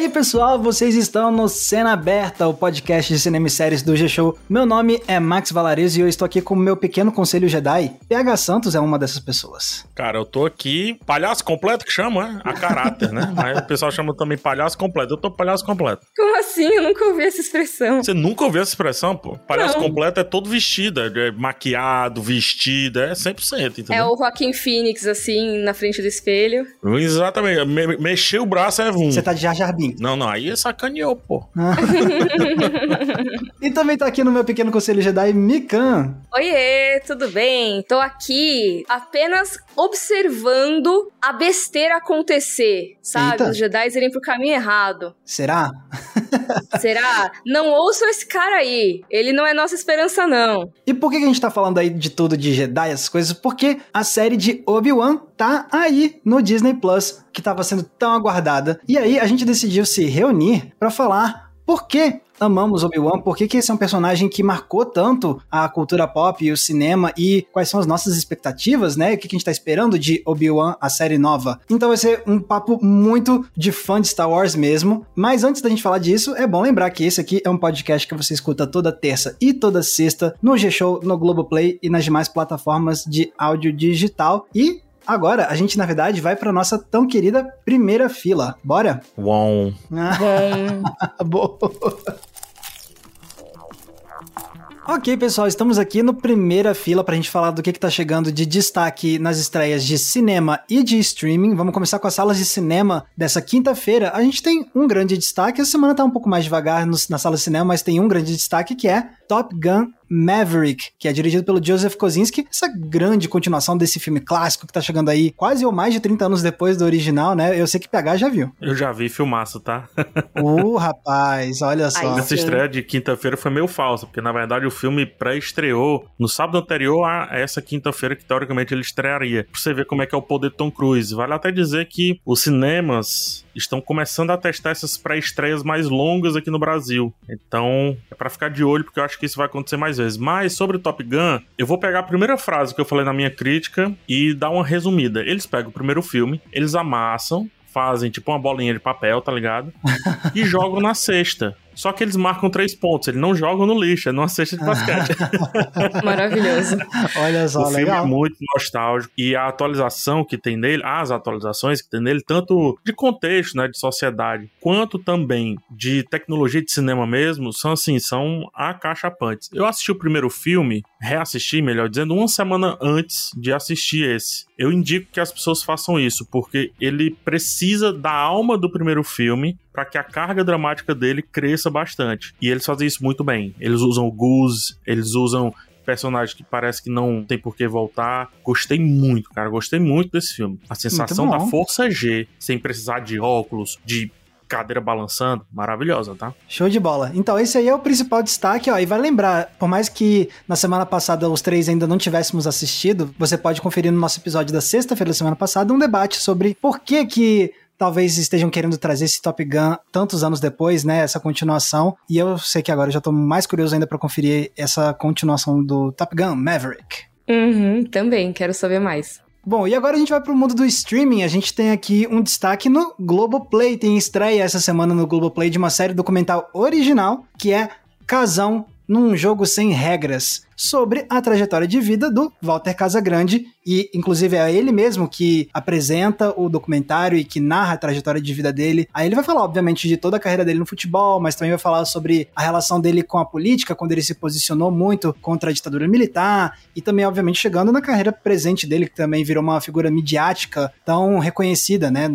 E aí, pessoal, vocês estão no Cena Aberta, o podcast de cinema e séries do G-Show. Meu nome é Max Valares e eu estou aqui com o meu pequeno conselho Jedi. PH Santos é uma dessas pessoas. Cara, eu tô aqui, palhaço completo que chama, né? A caráter, né? Mas o pessoal chama também palhaço completo. Eu tô palhaço completo. Como assim? Eu nunca ouvi essa expressão. Você nunca ouviu essa expressão, pô? Palhaço Não. completo é todo vestido, é maquiado, vestido, é 100%, entendeu? É o Joaquim Phoenix, assim, na frente do espelho. Exatamente. Me, mexer o braço é vum. Você tá de Jar Jar Binks. Não, não, aí é sacaneou, pô. E também tá aqui no meu pequeno conselho Jedi, Mikan. Oiê, tudo bem? Tô aqui apenas observando a besteira acontecer, sabe? Eita. Os Jedi irem pro caminho errado. Será? Será? não ouçam esse cara aí. Ele não é nossa esperança, não. E por que que a gente tá falando aí de tudo de Jedi, essas coisas? Porque a série de Obi-Wan tá aí no Disney Plus, que tava sendo tão aguardada. E aí a gente decidiu se reunir pra falar por que amamos Obi-Wan, por que, que esse é um personagem que marcou tanto a cultura pop e o cinema e quais são as nossas expectativas, né? O que, que a gente tá esperando de Obi-Wan, a série nova. Então vai ser um papo muito de fã de Star Wars mesmo. Mas antes da gente falar disso, é bom lembrar que esse aqui é um podcast que você escuta toda terça e toda sexta no G-Show, no Globoplay e nas demais plataformas de áudio digital. E Agora, a gente, na verdade, vai pra nossa tão querida primeira fila. Bora? Uau. Boa. Ok, pessoal, estamos aqui no primeira fila pra gente falar do que, que tá chegando de destaque nas estreias de cinema e de streaming. Vamos começar com as salas de cinema dessa quinta-feira. A gente tem um grande destaque, a semana tá um pouco mais devagar nos- na sala de cinema, mas tem um grande destaque que é Top Gun Maverick, que é dirigido pelo Joseph Kosinski, essa grande continuação desse filme clássico que tá chegando aí quase ou mais de 30 anos depois do original, né? Eu sei que PH já viu. Eu já vi filmaço, tá? Uh, rapaz, olha só. Essa estreia de quinta-feira foi meio falsa, porque na verdade o filme pré-estreou no sábado anterior a essa quinta-feira que teoricamente ele estrearia. Pra você ver como é que é o poder de Tom Cruise. Vale até dizer que os cinemas estão começando a testar essas pré-estreias mais longas aqui no Brasil. Então, é pra ficar de olho, porque eu acho que isso vai acontecer mais vezes. Mas sobre o Top Gun, eu vou pegar a primeira frase que eu falei na minha crítica e dar uma resumida. Eles pegam o primeiro filme, eles amassam, fazem tipo uma bolinha de papel, tá ligado? e jogam na cesta. Só que eles marcam três pontos, eles não jogam no lixo, é numa cesta de basquete. maravilhoso. Olha só, o filme legal. é muito nostálgico. E a atualização que tem nele, as atualizações que tem nele, tanto de contexto, né, de sociedade, quanto também de tecnologia de cinema mesmo, são assim, são acachapantes. Eu assisti o primeiro filme, reassisti, melhor dizendo, uma semana antes de assistir esse. Eu indico que as pessoas façam isso, porque ele precisa da alma do primeiro filme para que a carga dramática dele cresça bastante. E eles fazem isso muito bem. Eles usam Goose, eles usam personagem que parece que não tem por que voltar. Gostei muito, cara. Gostei muito desse filme. A sensação da força G, sem precisar de óculos, de cadeira balançando, maravilhosa, tá? Show de bola. Então, esse aí é o principal destaque, ó. E vai lembrar, por mais que na semana passada os três ainda não tivéssemos assistido, você pode conferir no nosso episódio da sexta-feira da semana passada um debate sobre por que que talvez estejam querendo trazer esse Top Gun tantos anos depois, né? Essa continuação. E eu sei que agora eu já tô mais curioso ainda pra conferir essa continuação do Top Gun Maverick. Uhum, também, quero saber mais. Bom, e agora a gente vai pro mundo do streaming. A gente tem aqui um destaque no Globoplay. Tem estreia essa semana no Globoplay de uma série documental original que é Casão num jogo sem regras, sobre a trajetória de vida do Walter Casagrande e inclusive é ele mesmo que apresenta o documentário e que narra a trajetória de vida dele. Aí ele vai falar obviamente de toda a carreira dele no futebol, mas também vai falar sobre a relação dele com a política, quando ele se posicionou muito contra a ditadura militar e também obviamente chegando na carreira presente dele que também virou uma figura midiática tão reconhecida, né,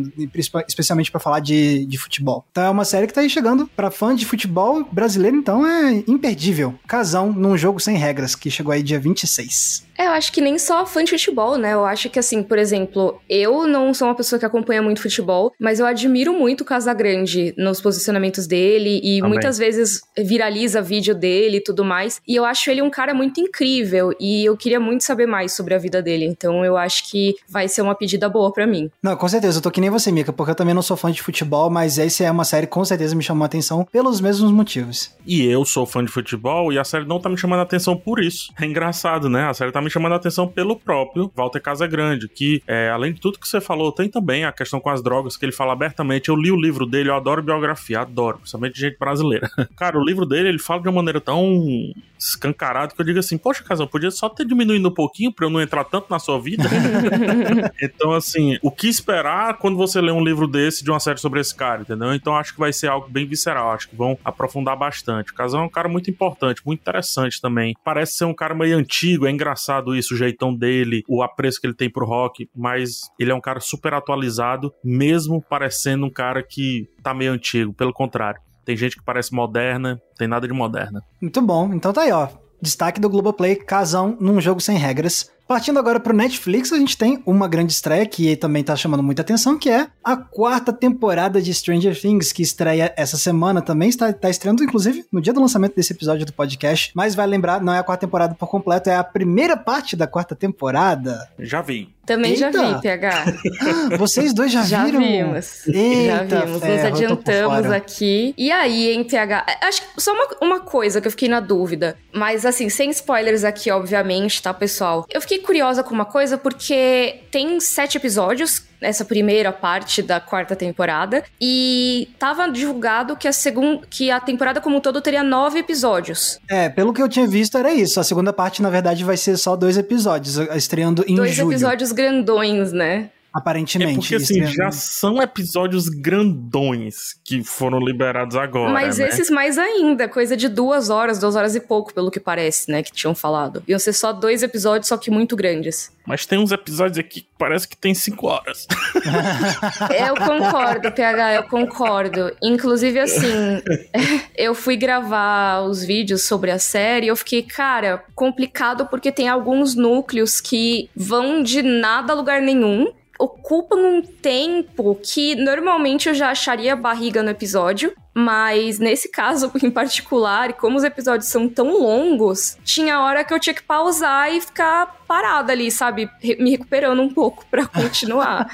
especialmente para falar de, de futebol. Então é uma série que tá aí chegando para fã de futebol brasileiro, então é imperdível. Casão num jogo sem regras que chegou aí dia 26. É, eu acho que nem só fã de futebol, né? Eu acho que, assim, por exemplo, eu não sou uma pessoa que acompanha muito futebol, mas eu admiro muito o Casagrande nos posicionamentos dele e Também. muitas vezes viraliza vídeo dele e tudo mais. E eu acho ele um cara muito incrível e eu queria muito saber mais sobre a vida dele. Então eu acho que vai ser uma pedida boa pra mim. Não, com certeza, eu tô que nem você, Mika, porque eu também não sou fã de futebol, mas essa é uma série que com certeza me chamou a atenção pelos mesmos motivos. E eu sou fã de futebol e a série não tá me chamando a atenção por isso. É engraçado, né? A série tá me chamando a atenção pelo próprio Walter Casagrande, que, é, além de tudo que você falou, tem também a questão com as drogas, que ele fala abertamente. Eu li o livro dele, eu adoro biografia, adoro, principalmente de gente brasileira. Cara, o livro dele, ele fala de uma maneira tão escancarada que eu digo assim, poxa, Casal, podia só ter diminuído um pouquinho pra eu não entrar tanto na sua vida. então, assim, o que esperar quando você lê um livro desse de uma série sobre esse cara, entendeu? Então acho que vai ser algo bem visceral, acho que vão aprofundar bastante. O Casal é um cara muito importante, muito interessante também. Parece ser um cara meio antigo, é engraçado isso, o jeitão dele, o apreço que ele tem pro rock, mas ele é um cara super atualizado, mesmo parecendo um cara que tá meio antigo, pelo contrário. Tem gente que parece moderna, tem nada de moderna. Muito bom. Então tá aí, ó. Destaque do Globoplay, casão num jogo sem regras. Partindo agora pro Netflix, a gente tem uma grande estreia que também tá chamando muita atenção, que é a quarta temporada de Stranger Things, que estreia essa semana também. Está, tá estreando, inclusive, no dia do lançamento desse episódio do podcast. Mas vai lembrar, não é a quarta temporada por completo, é a primeira parte da quarta temporada. Já vi. Também Eita. já vi, PH. Vocês dois já, já viram? Vimos. Eita, já vimos. Ferro, Nos adiantamos aqui. E aí, hein, PH? Acho que só uma, uma coisa que eu fiquei na dúvida. Mas assim, sem spoilers aqui, obviamente, tá, pessoal? Eu fiquei curiosa com uma coisa porque tem sete episódios essa primeira parte da quarta temporada. E tava divulgado que a segunda. que a temporada como um todo teria nove episódios. É, pelo que eu tinha visto, era isso. A segunda parte, na verdade, vai ser só dois episódios, estreando em dois julho. Dois episódios grandões, né? Aparentemente. É porque, assim, já são episódios grandões que foram liberados agora. Mas né? esses mais ainda, coisa de duas horas, duas horas e pouco, pelo que parece, né? Que tinham falado. Iam ser só dois episódios, só que muito grandes. Mas tem uns episódios aqui que parece que tem cinco horas. eu concordo, PH, eu concordo. Inclusive, assim, eu fui gravar os vídeos sobre a série e eu fiquei, cara, complicado porque tem alguns núcleos que vão de nada a lugar nenhum ocupam um tempo que normalmente eu já acharia barriga no episódio, mas nesse caso em particular, como os episódios são tão longos, tinha hora que eu tinha que pausar e ficar parada ali, sabe, me recuperando um pouco para continuar,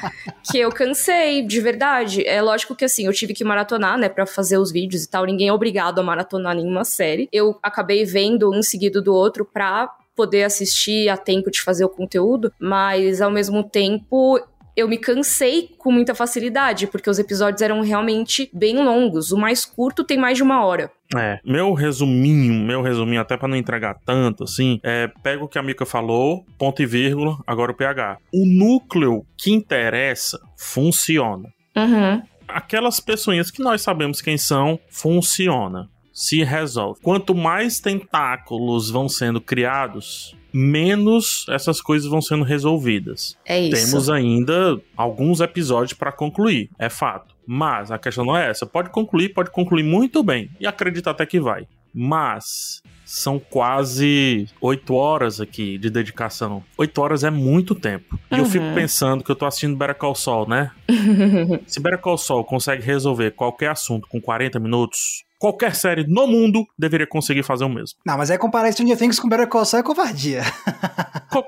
que eu cansei, de verdade. É lógico que assim, eu tive que maratonar, né, para fazer os vídeos e tal. Ninguém é obrigado a maratonar nenhuma série. Eu acabei vendo um seguido do outro pra poder assistir a tempo de fazer o conteúdo, mas ao mesmo tempo eu me cansei com muita facilidade, porque os episódios eram realmente bem longos. O mais curto tem mais de uma hora. É, meu resuminho, meu resuminho, até para não entregar tanto, assim, é, pega o que a Mika falou, ponto e vírgula, agora o PH. O núcleo que interessa funciona. Uhum. Aquelas pessoinhas que nós sabemos quem são, funciona. Se resolve. Quanto mais tentáculos vão sendo criados, menos essas coisas vão sendo resolvidas. É isso. Temos ainda alguns episódios para concluir, é fato. Mas a questão não é essa. Pode concluir, pode concluir muito bem. E acredito até que vai. Mas são quase oito horas aqui de dedicação. Oito horas é muito tempo. E uhum. eu fico pensando que eu tô assistindo Better Call Saul, né? Se Better Call Saul consegue resolver qualquer assunto com 40 minutos, qualquer série no mundo deveria conseguir fazer o mesmo. Não, mas é comparar Stranger Things com Better Call Saul é covardia.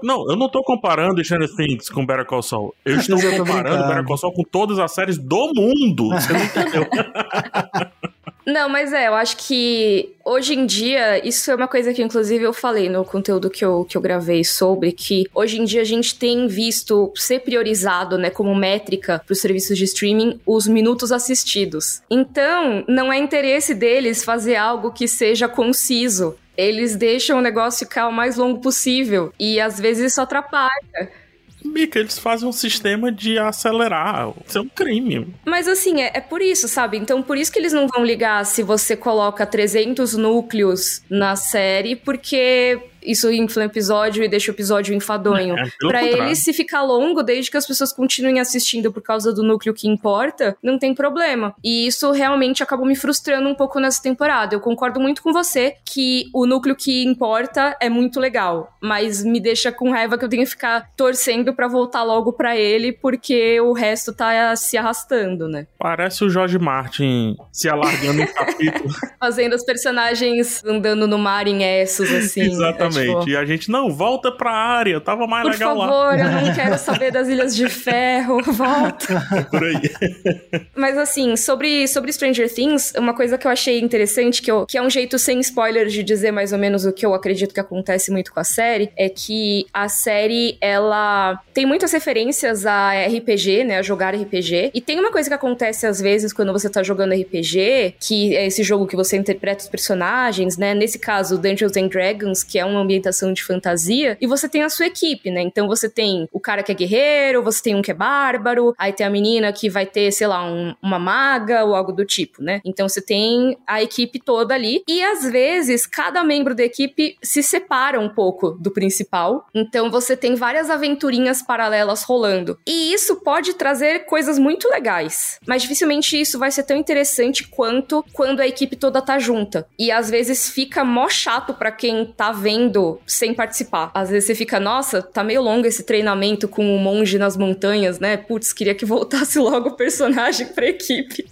não, eu não tô comparando Stranger Things com Better Call Saul. Eu estou eu comparando Better Call Saul com todas as séries do mundo. Você não entendeu? Não, mas é, eu acho que hoje em dia, isso é uma coisa que inclusive eu falei no conteúdo que eu, que eu gravei sobre, que hoje em dia a gente tem visto ser priorizado, né, como métrica para os serviços de streaming os minutos assistidos. Então, não é interesse deles fazer algo que seja conciso. Eles deixam o negócio ficar o mais longo possível e às vezes isso atrapalha. Mica, eles fazem um sistema de acelerar. Isso é um crime. Mas assim, é, é, por isso, sabe? Então, por isso que eles não vão ligar se você coloca 300 núcleos na série, porque isso infla o episódio e deixa o episódio enfadonho. É, para ele, se ficar longo, desde que as pessoas continuem assistindo por causa do núcleo que importa, não tem problema. E isso realmente acabou me frustrando um pouco nessa temporada. Eu concordo muito com você que o núcleo que importa é muito legal, mas me deixa com raiva que eu tenho que ficar torcendo para voltar logo para ele, porque o resto tá se arrastando, né? Parece o Jorge Martin se alargando em capítulo. Fazendo os personagens andando no mar em Essos, assim. Exatamente Exatamente. Tipo... E a gente, não, volta pra área, tava mais Por legal favor, lá. Por favor, eu não quero saber das Ilhas de Ferro, volta. É por aí. Mas assim, sobre, sobre Stranger Things, uma coisa que eu achei interessante, que, eu, que é um jeito sem spoilers de dizer mais ou menos o que eu acredito que acontece muito com a série, é que a série, ela tem muitas referências a RPG, né, a jogar RPG, e tem uma coisa que acontece às vezes quando você tá jogando RPG, que é esse jogo que você interpreta os personagens, né, nesse caso Dungeons and Dragons, que é uma ambientação de fantasia, e você tem a sua equipe, né, então você tem o cara que é guerreiro, você tem um que é bárbaro, aí tem a menina que vai ter, sei lá, um, uma maga ou algo do tipo, né, então você tem a equipe toda ali, e às vezes cada membro da equipe se separa um pouco do principal, então você tem várias aventurinhas paralelas rolando, e isso pode trazer coisas muito legais, mas dificilmente isso vai ser tão interessante quanto quando a equipe toda tá junta, e às vezes fica mó chato para quem tá vendo sem participar. Às vezes você fica, nossa, tá meio longo esse treinamento com o monge nas montanhas, né? Putz, queria que voltasse logo o personagem pra equipe.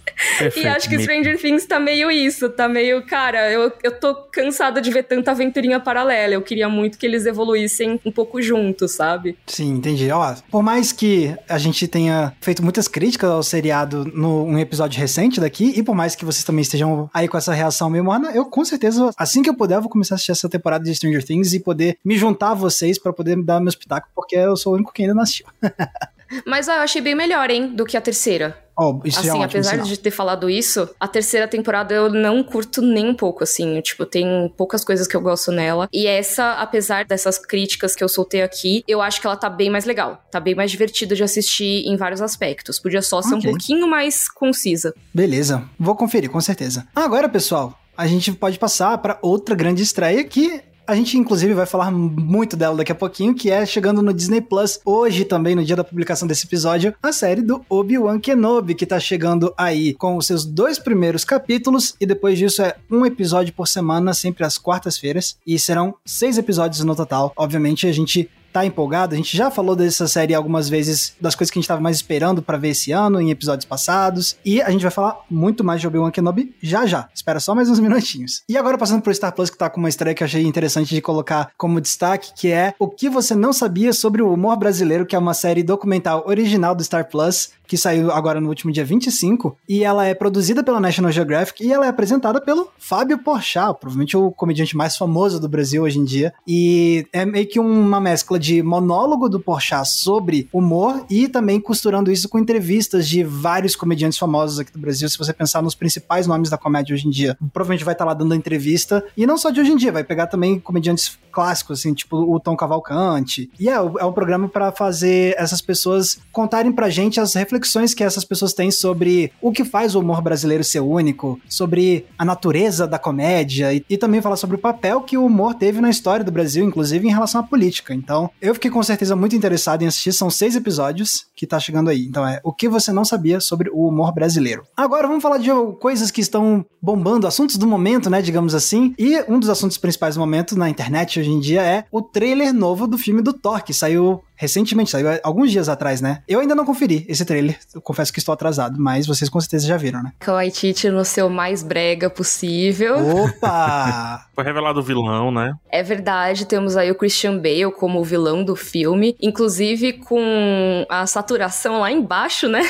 e acho que Stranger Things tá meio isso, tá meio, cara, eu, eu tô cansada de ver tanta aventurinha paralela. Eu queria muito que eles evoluíssem um pouco juntos, sabe? Sim, entendi. Ó, por mais que a gente tenha feito muitas críticas ao seriado num episódio recente daqui, e por mais que vocês também estejam aí com essa reação meio morna, eu com certeza, assim que eu puder, vou começar a assistir essa temporada de Stranger Things e poder me juntar a vocês para poder dar meus pitacos, porque eu sou o único que ainda não assistiu. Mas ó, eu achei bem melhor, hein, do que a terceira. Oh, isso assim, é apesar sinal. de ter falado isso, a terceira temporada eu não curto nem um pouco, assim. Tipo, tem poucas coisas que eu gosto nela. E essa, apesar dessas críticas que eu soltei aqui, eu acho que ela tá bem mais legal. Tá bem mais divertida de assistir em vários aspectos. Podia só ser um pouquinho mais concisa. Beleza, vou conferir, com certeza. Agora, pessoal, a gente pode passar para outra grande estreia que a gente, inclusive, vai falar muito dela daqui a pouquinho, que é chegando no Disney Plus, hoje também, no dia da publicação desse episódio, a série do Obi-Wan Kenobi, que tá chegando aí com os seus dois primeiros capítulos, e depois disso é um episódio por semana, sempre às quartas-feiras, e serão seis episódios no total. Obviamente, a gente tá empolgado. A gente já falou dessa série algumas vezes, das coisas que a gente tava mais esperando para ver esse ano, em episódios passados. E a gente vai falar muito mais de Obi-Wan Kenobi já já. Espera só mais uns minutinhos. E agora passando pro Star Plus, que tá com uma estreia que eu achei interessante de colocar como destaque, que é O que você não sabia sobre o humor brasileiro, que é uma série documental original do Star Plus, que saiu agora no último dia 25, e ela é produzida pela National Geographic e ela é apresentada pelo Fábio Porchat, provavelmente o comediante mais famoso do Brasil hoje em dia, e é meio que uma mescla de monólogo do Porchat sobre humor e também costurando isso com entrevistas de vários comediantes famosos aqui do Brasil, se você pensar nos principais nomes da comédia hoje em dia, provavelmente vai estar lá dando entrevista, e não só de hoje em dia, vai pegar também comediantes clássicos, assim, tipo o Tom Cavalcante, e é, é um programa para fazer essas pessoas contarem pra gente as reflexões que essas pessoas têm sobre o que faz o humor brasileiro ser único, sobre a natureza da comédia e, e também falar sobre o papel que o humor teve na história do Brasil, inclusive em relação à política. Então, eu fiquei com certeza muito interessado em assistir. São seis episódios que tá chegando aí. Então, é o que você não sabia sobre o humor brasileiro. Agora, vamos falar de coisas que estão bombando, assuntos do momento, né, digamos assim. E um dos assuntos principais do momento na internet hoje em dia é o trailer novo do filme do Thor, que saiu recentemente, saiu alguns dias atrás, né? Eu ainda não conferi esse trailer, eu confesso que estou atrasado, mas vocês com certeza já viram, né? Waititi no seu mais brega possível. Opa! Foi revelado o vilão, né? É verdade, temos aí o Christian Bale como o vilão do filme, inclusive com a saturação lá embaixo, né?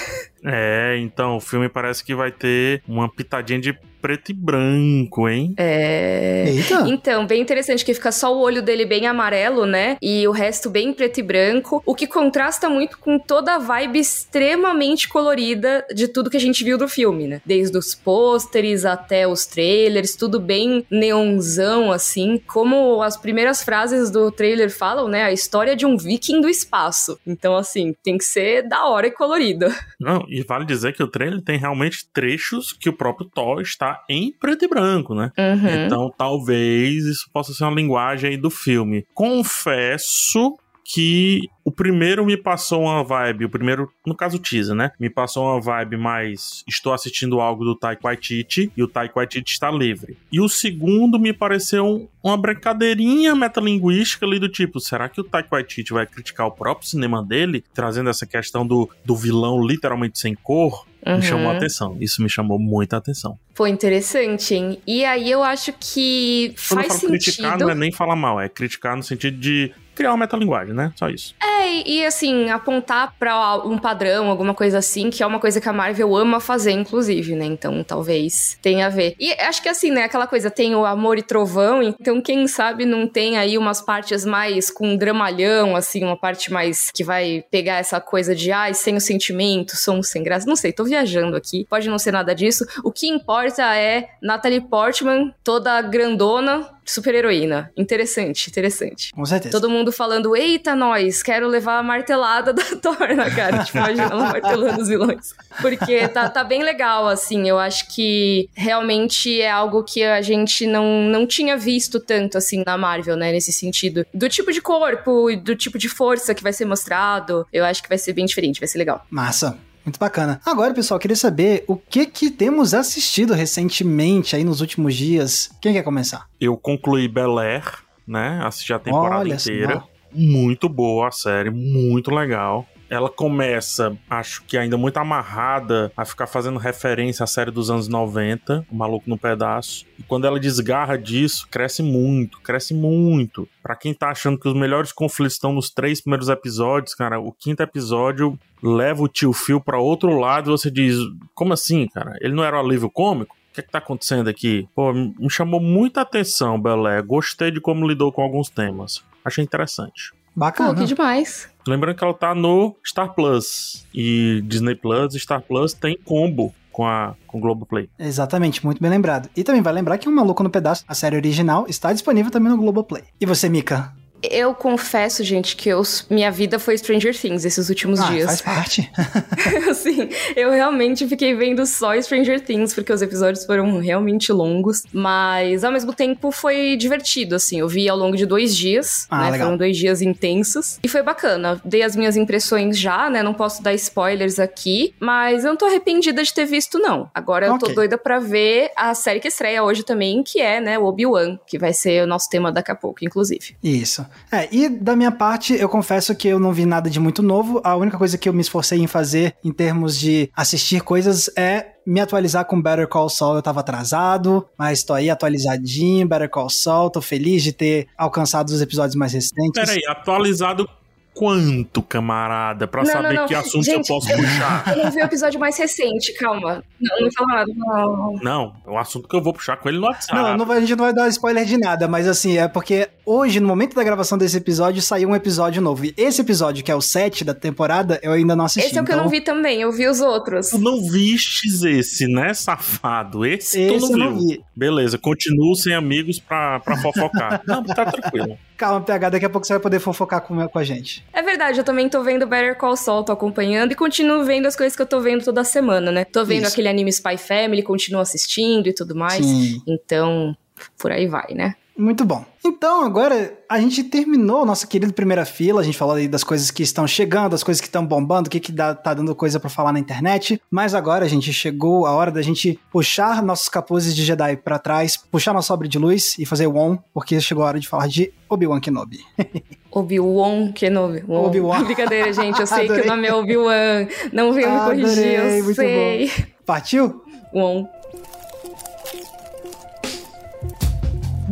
É, então o filme parece que vai ter uma pitadinha de preto e branco, hein? É. Eita! Então, bem interessante que fica só o olho dele bem amarelo, né? E o resto bem preto e branco, o que contrasta muito com toda a vibe extremamente colorida de tudo que a gente viu do filme, né? Desde os pôsteres até os trailers, tudo bem neonzão assim, como as primeiras frases do trailer falam, né? A história de um viking do espaço. Então, assim, tem que ser da hora e colorido. Não, e vale dizer que o trailer tem realmente trechos que o próprio Thor está em preto e branco, né? Uhum. Então talvez isso possa ser uma linguagem aí do filme. Confesso que o primeiro me passou uma vibe, o primeiro, no caso o teaser, né? Me passou uma vibe mais estou assistindo algo do Taika Waititi e o Taika Waititi está livre. E o segundo me pareceu uma brincadeirinha metalinguística ali do tipo, será que o Taika Waititi vai criticar o próprio cinema dele, trazendo essa questão do, do vilão literalmente sem cor? Uhum. Me chamou a atenção. Isso me chamou muita atenção. Foi interessante, hein? E aí eu acho que Quando faz eu falo sentido. criticar não é nem falar mal, é criticar no sentido de criar uma metalinguagem, né? Só isso. É, e assim, apontar pra um padrão, alguma coisa assim, que é uma coisa que a Marvel ama fazer, inclusive, né? Então talvez tenha a ver. E acho que assim, né? Aquela coisa, tem o amor e trovão, então quem sabe não tem aí umas partes mais com dramalhão, assim, uma parte mais que vai pegar essa coisa de, ai, sem o sentimento, som sem graça. Não sei, tô viajando aqui. Pode não ser nada disso. O que importa é Natalie Portman, toda grandona, super heroína. Interessante, interessante. Com certeza. Todo mundo falando, eita, nós, quero levar a martelada da Thor na cara. tipo, imagina ela martelando os vilões. Porque tá, tá bem legal, assim. Eu acho que realmente é algo que a gente não, não tinha visto tanto, assim, na Marvel, né? Nesse sentido. Do tipo de corpo e do tipo de força que vai ser mostrado. Eu acho que vai ser bem diferente, vai ser legal. Massa. Muito bacana. Agora, pessoal, queria saber o que que temos assistido recentemente aí nos últimos dias. Quem quer começar? Eu concluí Bel Air, né? Assisti a temporada Olha inteira. só. Muito boa a série, muito legal. Ela começa, acho que ainda muito amarrada a ficar fazendo referência à série dos anos 90, O Maluco no Pedaço. E quando ela desgarra disso, cresce muito, cresce muito. Pra quem tá achando que os melhores conflitos estão nos três primeiros episódios, cara, o quinto episódio leva o tio Phil pra outro lado e você diz: como assim, cara? Ele não era um alívio cômico? O que, é que tá acontecendo aqui? Pô, me chamou muita atenção, Belé. Gostei de como lidou com alguns temas. Achei interessante. Pô, Bacana. que demais. Lembrando que ela tá no Star Plus. E Disney Plus e Star Plus tem combo com a com o Globoplay. Exatamente, muito bem lembrado. E também vai lembrar que um Maluco no Pedaço, a série original, está disponível também no Globoplay. E você, Mika? Eu confesso, gente, que eu, minha vida foi Stranger Things esses últimos ah, dias. faz parte. assim, eu realmente fiquei vendo só Stranger Things, porque os episódios foram realmente longos. Mas, ao mesmo tempo, foi divertido, assim. Eu vi ao longo de dois dias, Ah, né? legal. Foram dois dias intensos. E foi bacana. Dei as minhas impressões já, né? Não posso dar spoilers aqui. Mas eu não tô arrependida de ter visto, não. Agora eu Ok. tô doida pra ver a série que estreia hoje também, que é, né, o Obi-Wan, que vai ser o nosso tema daqui a pouco, inclusive. Isso. É, e da minha parte, eu confesso que eu não vi nada de muito novo. A única coisa que eu me esforcei em fazer em termos de assistir coisas é me atualizar com Better Call Saul. Eu tava atrasado, mas tô aí atualizadinho, Better Call Saul. Tô feliz de ter alcançado os episódios mais recentes. Peraí, atualizado quanto, camarada? Pra Não, saber não, não. que assunto Gente, eu posso eu- puxar. Eu não vi o episódio mais recente, calma. Não, não fala nada. Não. Não, é um assunto que eu vou puxar com ele no WhatsApp. Não, não vai- a gente não vai dar spoiler de nada, mas assim, é porque hoje, no momento da gravação desse episódio, saiu um episódio novo. E esse episódio, que é o 7 da temporada, eu ainda não assisti. Esse é o que eu então, não vi também, eu vi os outros. Tu não vistes esse, né, safado? Esse, Esse tu eu não não viu. vi. Beleza, continuo sem amigos pra, pra fofocar. não, tá tranquilo. Calma, PH, daqui a pouco você vai poder fofocar com, com a gente. É verdade, eu também tô vendo Better Call Saul, tô acompanhando e continuo vendo as coisas que eu tô vendo toda semana, né? Tô vendo Isso. aquele anime Spy Family, continuo assistindo e tudo mais. Sim. Então, por aí vai, né? Muito bom. Então, agora a gente terminou nossa querida primeira fila. A gente falou aí das coisas que estão chegando, das coisas que estão bombando, o que, que dá- tá dando coisa pra falar na internet. Mas agora, a gente, chegou a hora da gente puxar nossos capuzes de Jedi pra trás, puxar nosso sobre de luz e fazer o on, porque chegou a hora de falar de Obi-Wan Kenobi. Obi-Wan Kenobi. Obi-Wan. Brincadeira, gente, eu sei que o nome é Obi-Wan. Não venham me Adorei, corrigir, eu sei. Partiu? Uon.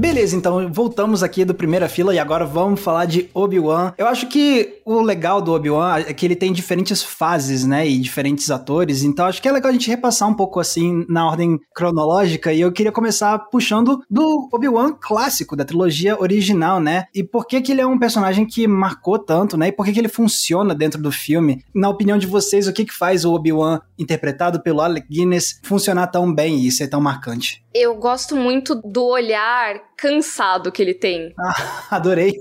Beleza, então voltamos aqui do primeira fila e agora vamos falar de Obi-Wan. Eu acho que o legal do Obi-Wan é que ele tem diferentes fases, né, e diferentes atores, então acho que é legal a gente repassar um pouco assim na ordem cronológica e eu queria começar puxando do Obi-Wan clássico, da trilogia original, né, e por que que ele é um personagem que marcou tanto, né, e por que que ele funciona dentro do filme. Na opinião de vocês, o que que faz o Obi-Wan interpretado pelo Alec Guinness funcionar tão bem e ser tão marcante? Eu gosto muito do olhar cansado que ele tem. Adorei.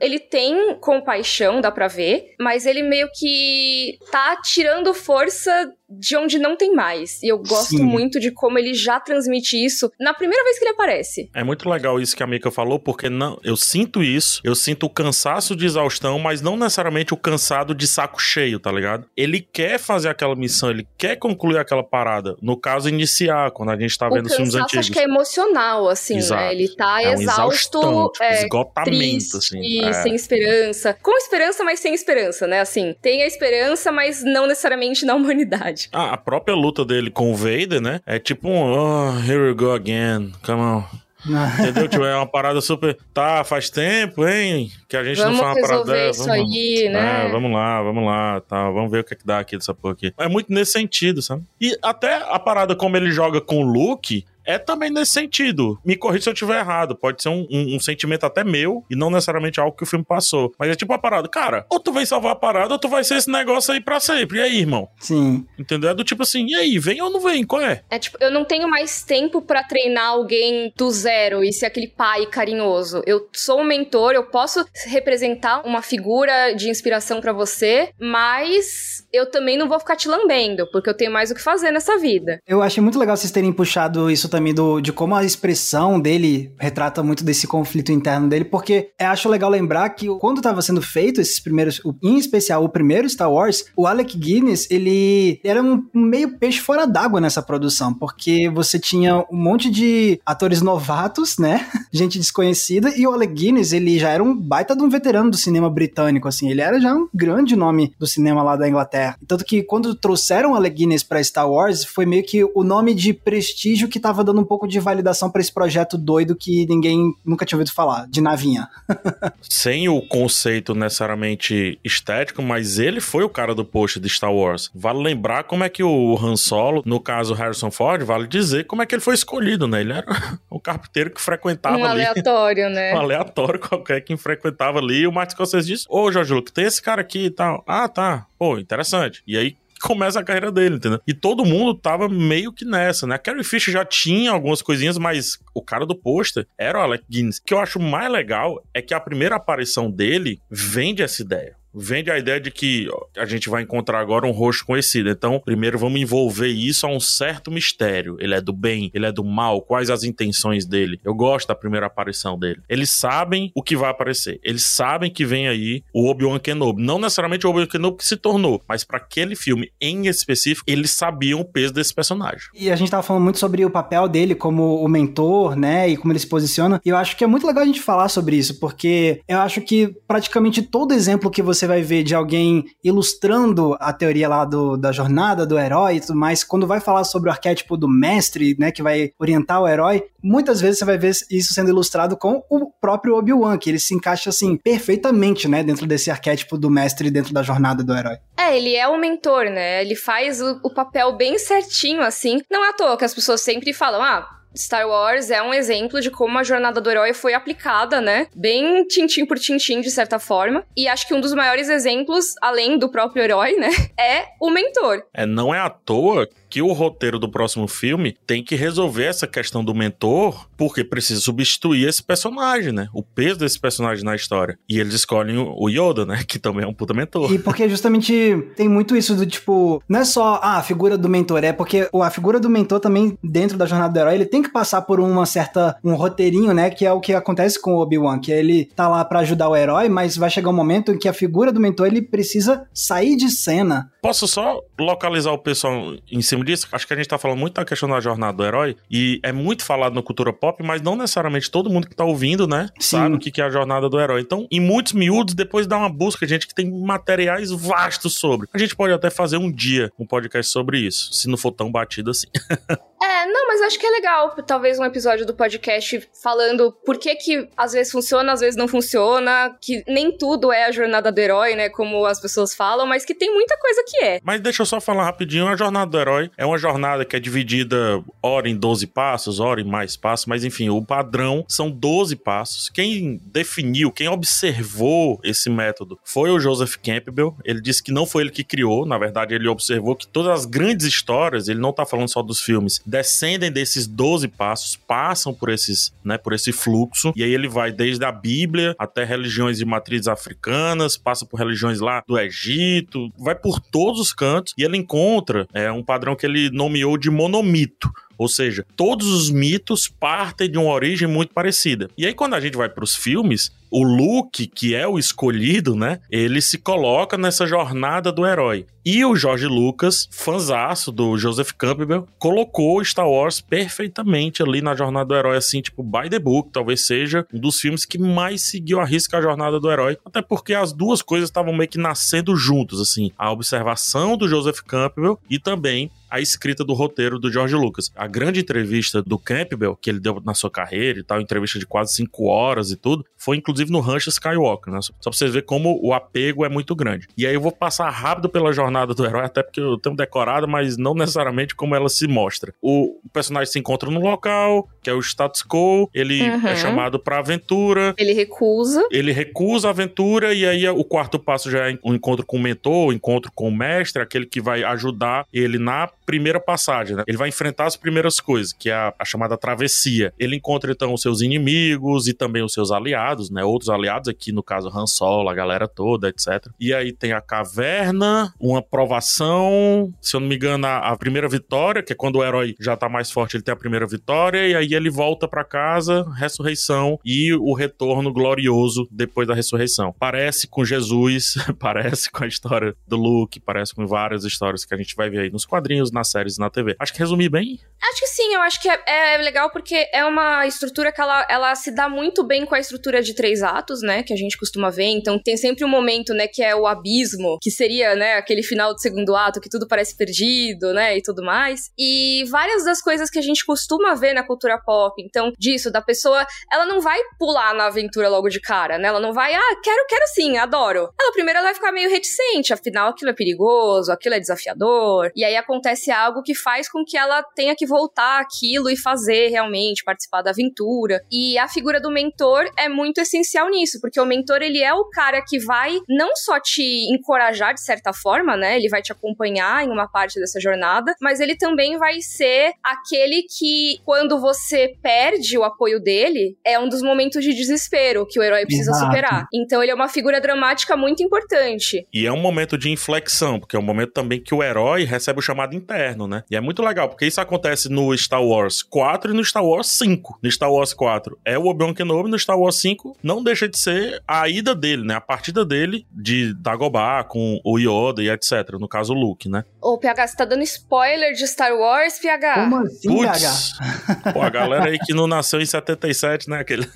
Ele tem compaixão, dá pra ver, mas ele meio que tá tirando força de onde não tem mais. E eu gosto Sim. muito de como ele já transmite isso na primeira vez que ele aparece. É muito legal isso que a Mika falou, porque não, eu sinto isso, eu sinto o cansaço de exaustão, mas não necessariamente o cansado de saco cheio, tá ligado? Ele quer fazer aquela missão, ele quer concluir aquela parada. No caso, iniciar, quando a gente tá vendo os filmes antigos. acho que é emocional, assim, né? Exato. né? Ele tá é um exausto, tipo, é, esgotamento, triste, assim. É. sem esperança. Com esperança, mas sem esperança, né? Assim, tem a esperança, mas não necessariamente na humanidade. Ah, a própria luta dele com o Vader, né? É tipo um, oh, here we go again, come on. Entendeu? Tipo, é uma parada super. Tá, faz tempo, hein? Que a gente vamos não faz uma parada vamos... aí, né? É, vamos lá, vamos lá, tá. Vamos ver o que, é que dá aqui dessa porra aqui. É muito nesse sentido, sabe? E até a parada como ele joga com o Luke é também nesse sentido. Me corrija se eu estiver errado. Pode ser um, um, um, sentimento até meu e não necessariamente algo que o filme passou. Mas é tipo a parada. Cara, ou tu vem salvar a parada ou tu vai ser esse negócio aí pra sempre. E aí, irmão? Sim. Entendeu? É do tipo assim, e aí, vem ou não vem? Qual é? É tipo, eu não tenho mais tempo para treinar alguém do zero e ser aquele pai carinhoso. Eu sou um mentor, eu posso representar uma figura de inspiração para você, mas eu também não vou ficar te lambendo, porque eu tenho mais o que fazer nessa vida. Eu achei muito legal vocês terem puxado isso também do, de como a expressão dele retrata muito desse conflito interno dele, porque eu acho legal lembrar que quando estava sendo feito esses primeiros, em especial o primeiro Star Wars, o Alec Guinness, ele era um meio peixe fora d'água nessa produção, porque você tinha um monte de atores novatos, né? Gente desconhecida, e o Alec Guinness, ele já era um baita de um veterano do cinema britânico, assim, ele era já um grande nome do cinema lá da Inglaterra. Tanto que quando trouxeram Alec Guinness pra Star Wars, foi meio que o nome de prestígio que tava dando um pouco de validação para esse projeto doido que ninguém nunca tinha ouvido falar, de navinha. Sem o conceito necessariamente estético, mas ele foi o cara do post de Star Wars. Vale lembrar como é que o Han Solo, no caso Harrison Ford, vale dizer como é que ele foi escolhido, né? Ele era o carpinteiro que frequentava um ali. aleatório, né? Um aleatório qualquer que frequentava ali. E o Martin Scorsese disse, ô Jorge Lucas, tem esse cara aqui e tal. Ah, tá. Pô, interessante. E aí começa a carreira dele, entendeu? E todo mundo tava meio que nessa, né? A Carrie Fisher já tinha algumas coisinhas, mas o cara do pôster era o Alec Guinness. O que eu acho mais legal é que a primeira aparição dele vende essa ideia vende a ideia de que a gente vai encontrar agora um rosto conhecido. Então, primeiro vamos envolver isso a um certo mistério. Ele é do bem, ele é do mal, quais as intenções dele. Eu gosto da primeira aparição dele. Eles sabem o que vai aparecer. Eles sabem que vem aí o Obi-Wan Kenobi. Não necessariamente o Obi-Wan Kenobi que se tornou, mas para aquele filme em específico, eles sabiam o peso desse personagem. E a gente tava falando muito sobre o papel dele como o mentor, né, e como ele se posiciona. E eu acho que é muito legal a gente falar sobre isso, porque eu acho que praticamente todo exemplo que você vai ver de alguém ilustrando a teoria lá do, da jornada do herói e tudo mais, quando vai falar sobre o arquétipo do mestre, né, que vai orientar o herói, muitas vezes você vai ver isso sendo ilustrado com o próprio Obi-Wan, que ele se encaixa assim perfeitamente, né, dentro desse arquétipo do mestre dentro da jornada do herói. É, ele é o mentor, né? Ele faz o, o papel bem certinho assim. Não é à toa que as pessoas sempre falam: "Ah, Star Wars é um exemplo de como a jornada do herói foi aplicada, né? Bem tintim por tintim, de certa forma. E acho que um dos maiores exemplos, além do próprio herói, né? É o mentor. É, não é à toa que o roteiro do próximo filme tem que resolver essa questão do mentor, porque precisa substituir esse personagem, né? O peso desse personagem na história. E eles escolhem o Yoda, né? Que também é um puta mentor. E porque justamente tem muito isso do tipo, não é só ah, a figura do mentor, é porque a figura do mentor também, dentro da jornada do herói, ele tem que passar por uma certa, um roteirinho, né? Que é o que acontece com o Obi-Wan, que ele tá lá para ajudar o herói, mas vai chegar um momento em que a figura do mentor, ele precisa sair de cena. Posso só localizar o pessoal em cima disso? Acho que a gente tá falando muito da questão da jornada do herói, e é muito falado na cultura pop, mas não necessariamente todo mundo que tá ouvindo, né, Sim. sabe o que é a jornada do herói. Então, em muitos miúdos, depois dá uma busca, gente que tem materiais vastos sobre. A gente pode até fazer um dia um podcast sobre isso, se não for tão batido assim. É, não, mas acho que é legal, talvez um episódio do podcast falando por que que às vezes funciona, às vezes não funciona, que nem tudo é a jornada do herói, né, como as pessoas falam, mas que tem muita coisa que é. Mas deixa eu só falar rapidinho, a jornada do herói é uma jornada que é dividida hora em 12 passos, hora em mais passos, mas enfim, o padrão são 12 passos. Quem definiu, quem observou esse método foi o Joseph Campbell. Ele disse que não foi ele que criou, na verdade ele observou que todas as grandes histórias, ele não tá falando só dos filmes, descendem desses 12 passos, passam por esses, né, por esse fluxo, e aí ele vai desde a Bíblia até religiões de matrizes africanas, passa por religiões lá do Egito, vai por todos os cantos e ele encontra é, um padrão que ele nomeou de monomito. Ou seja, todos os mitos partem de uma origem muito parecida. E aí, quando a gente vai para os filmes, o Luke, que é o escolhido, né? Ele se coloca nessa jornada do herói. E o George Lucas, fanzaço do Joseph Campbell, colocou Star Wars perfeitamente ali na jornada do herói, assim, tipo, by the book. Talvez seja um dos filmes que mais seguiu a risca a jornada do herói. Até porque as duas coisas estavam meio que nascendo juntos, assim. A observação do Joseph Campbell e também a escrita do roteiro do George Lucas. A grande entrevista do Campbell, que ele deu na sua carreira e tal, entrevista de quase cinco horas e tudo, foi inclusive no Rancho Skywalker, né? Só pra vocês verem como o apego é muito grande. E aí eu vou passar rápido pela jornada do herói, até porque eu tenho decorado, mas não necessariamente como ela se mostra. O personagem se encontra no local, que é o status quo, ele uhum. é chamado pra aventura. Ele recusa. Ele recusa a aventura, e aí o quarto passo já é o encontro com o mentor, o encontro com o mestre, aquele que vai ajudar ele na primeira passagem, né? Ele vai enfrentar as primeiras coisas, que é a, a, chamada travessia. Ele encontra então os seus inimigos e também os seus aliados, né? Outros aliados aqui, no caso Han Solo, a galera toda, etc. E aí tem a caverna, uma provação, se eu não me engano, a, a primeira vitória, que é quando o herói já tá mais forte, ele tem a primeira vitória, e aí ele volta para casa, ressurreição e o retorno glorioso depois da ressurreição. Parece com Jesus, parece com a história do Luke, parece com várias histórias que a gente vai ver aí nos quadrinhos, nas séries na TV. Acho que resumi bem. Acho que sim, eu acho que é, é, legal porque é uma estrutura que ela, ela se dá muito bem com a estrutura de três atos, né? Que a gente costuma ver. Então tem sempre um momento, né, que é o abismo, que seria, né, aquele final do segundo ato que tudo parece perdido, né? E tudo mais. E várias das coisas que a gente costuma ver na cultura pop, então, disso, da pessoa, ela não vai pular na aventura logo de cara, né? Ela não vai, ah, quero, quero sim, adoro. Ela primeiro ela vai ficar meio reticente, afinal aquilo é perigoso, aquilo é desafiador. E aí acontece algo que faz com que ela tenha que voltar aquilo e fazer realmente, participar da aventura. E a figura do mentor é muito essencial nisso, porque o mentor ele é o cara que vai não só te encorajar de certa forma, né? Ele vai te acompanhar em uma parte dessa jornada, mas ele também vai ser aquele que quando você perde o apoio dele, é um dos momentos de desespero que o herói precisa Exato. superar. Então ele é uma figura dramática muito importante. E é um momento de inflexão, porque é um momento também que o herói recebe o chamado interno, né? E é muito legal, porque isso acontece no Star Wars 4 e no Star Wars 5. No Star Wars 4 é o Obi-Wan Kenobi, no Star Wars 5 não deixa de ser a ida dele, né? A partida dele de Dagobah com o Yoda e etc. No caso, o Luke, né? Ô, PH, você tá dando spoiler de Star Wars, PH? Como assim, Puts, PH? Pô, a galera aí que não nasceu em 77, né? Aquele...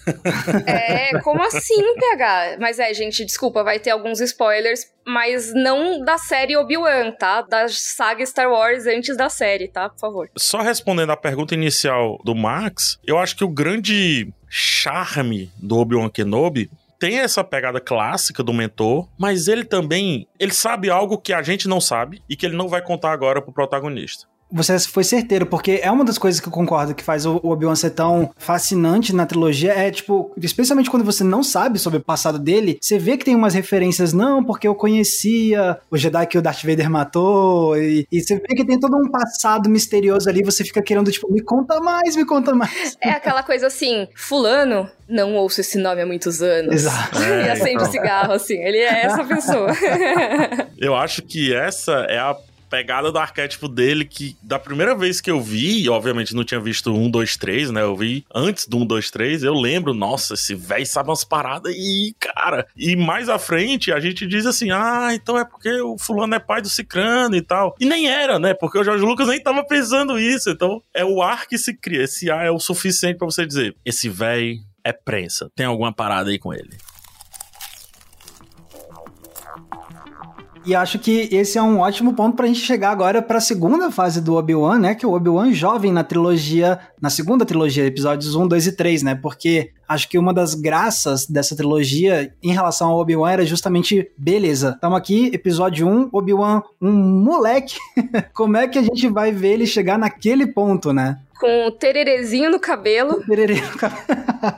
é, como assim, PH? Mas é, gente, desculpa, vai ter alguns spoilers, mas não da série Obi-Wan, tá? Da saga Star Wars antes da série, tá? Por favor. Só respondendo a pergunta inicial do Max, eu acho que o grande charme do Obi-Wan Kenobi tem essa pegada clássica do mentor, mas ele também, ele sabe algo que a gente não sabe e que ele não vai contar agora pro protagonista você foi certeiro, porque é uma das coisas que eu concordo que faz o Obi-Wan ser tão fascinante na trilogia, é tipo, especialmente quando você não sabe sobre o passado dele, você vê que tem umas referências, não, porque eu conhecia o Jedi que o Darth Vader matou, e, e você vê que tem todo um passado misterioso ali, você fica querendo, tipo, me conta mais, me conta mais. É aquela coisa assim, fulano, não ouço esse nome há muitos anos. Exato. É, e acende então. um cigarro, assim. Ele é essa pessoa. Eu acho que essa é a pegada do arquétipo dele que da primeira vez que eu vi, obviamente não tinha visto um, dois, três, né? Eu vi antes do um, dois, três, eu lembro, nossa, esse velho sabe umas paradas e, cara. E mais à frente a gente diz assim: ah, então é porque o fulano é pai do Cicrano e tal. E nem era, né? Porque o Jorge Lucas nem tava pensando isso. Então é o ar que se cria. Esse ar é o suficiente para você dizer: esse velho é prensa. Tem alguma parada aí com ele. E acho que esse é um ótimo ponto pra gente chegar agora pra segunda fase do Obi-Wan, né? Que é o Obi-Wan jovem na trilogia, na segunda trilogia, episódios 1, 2 e 3, né? Porque acho que uma das graças dessa trilogia em relação ao Obi-Wan era justamente, beleza, estamos aqui, episódio 1, Obi-Wan, um moleque. Como é que a gente vai ver ele chegar naquele ponto, né? Com o tererezinho no cabelo. O tererê no cabelo.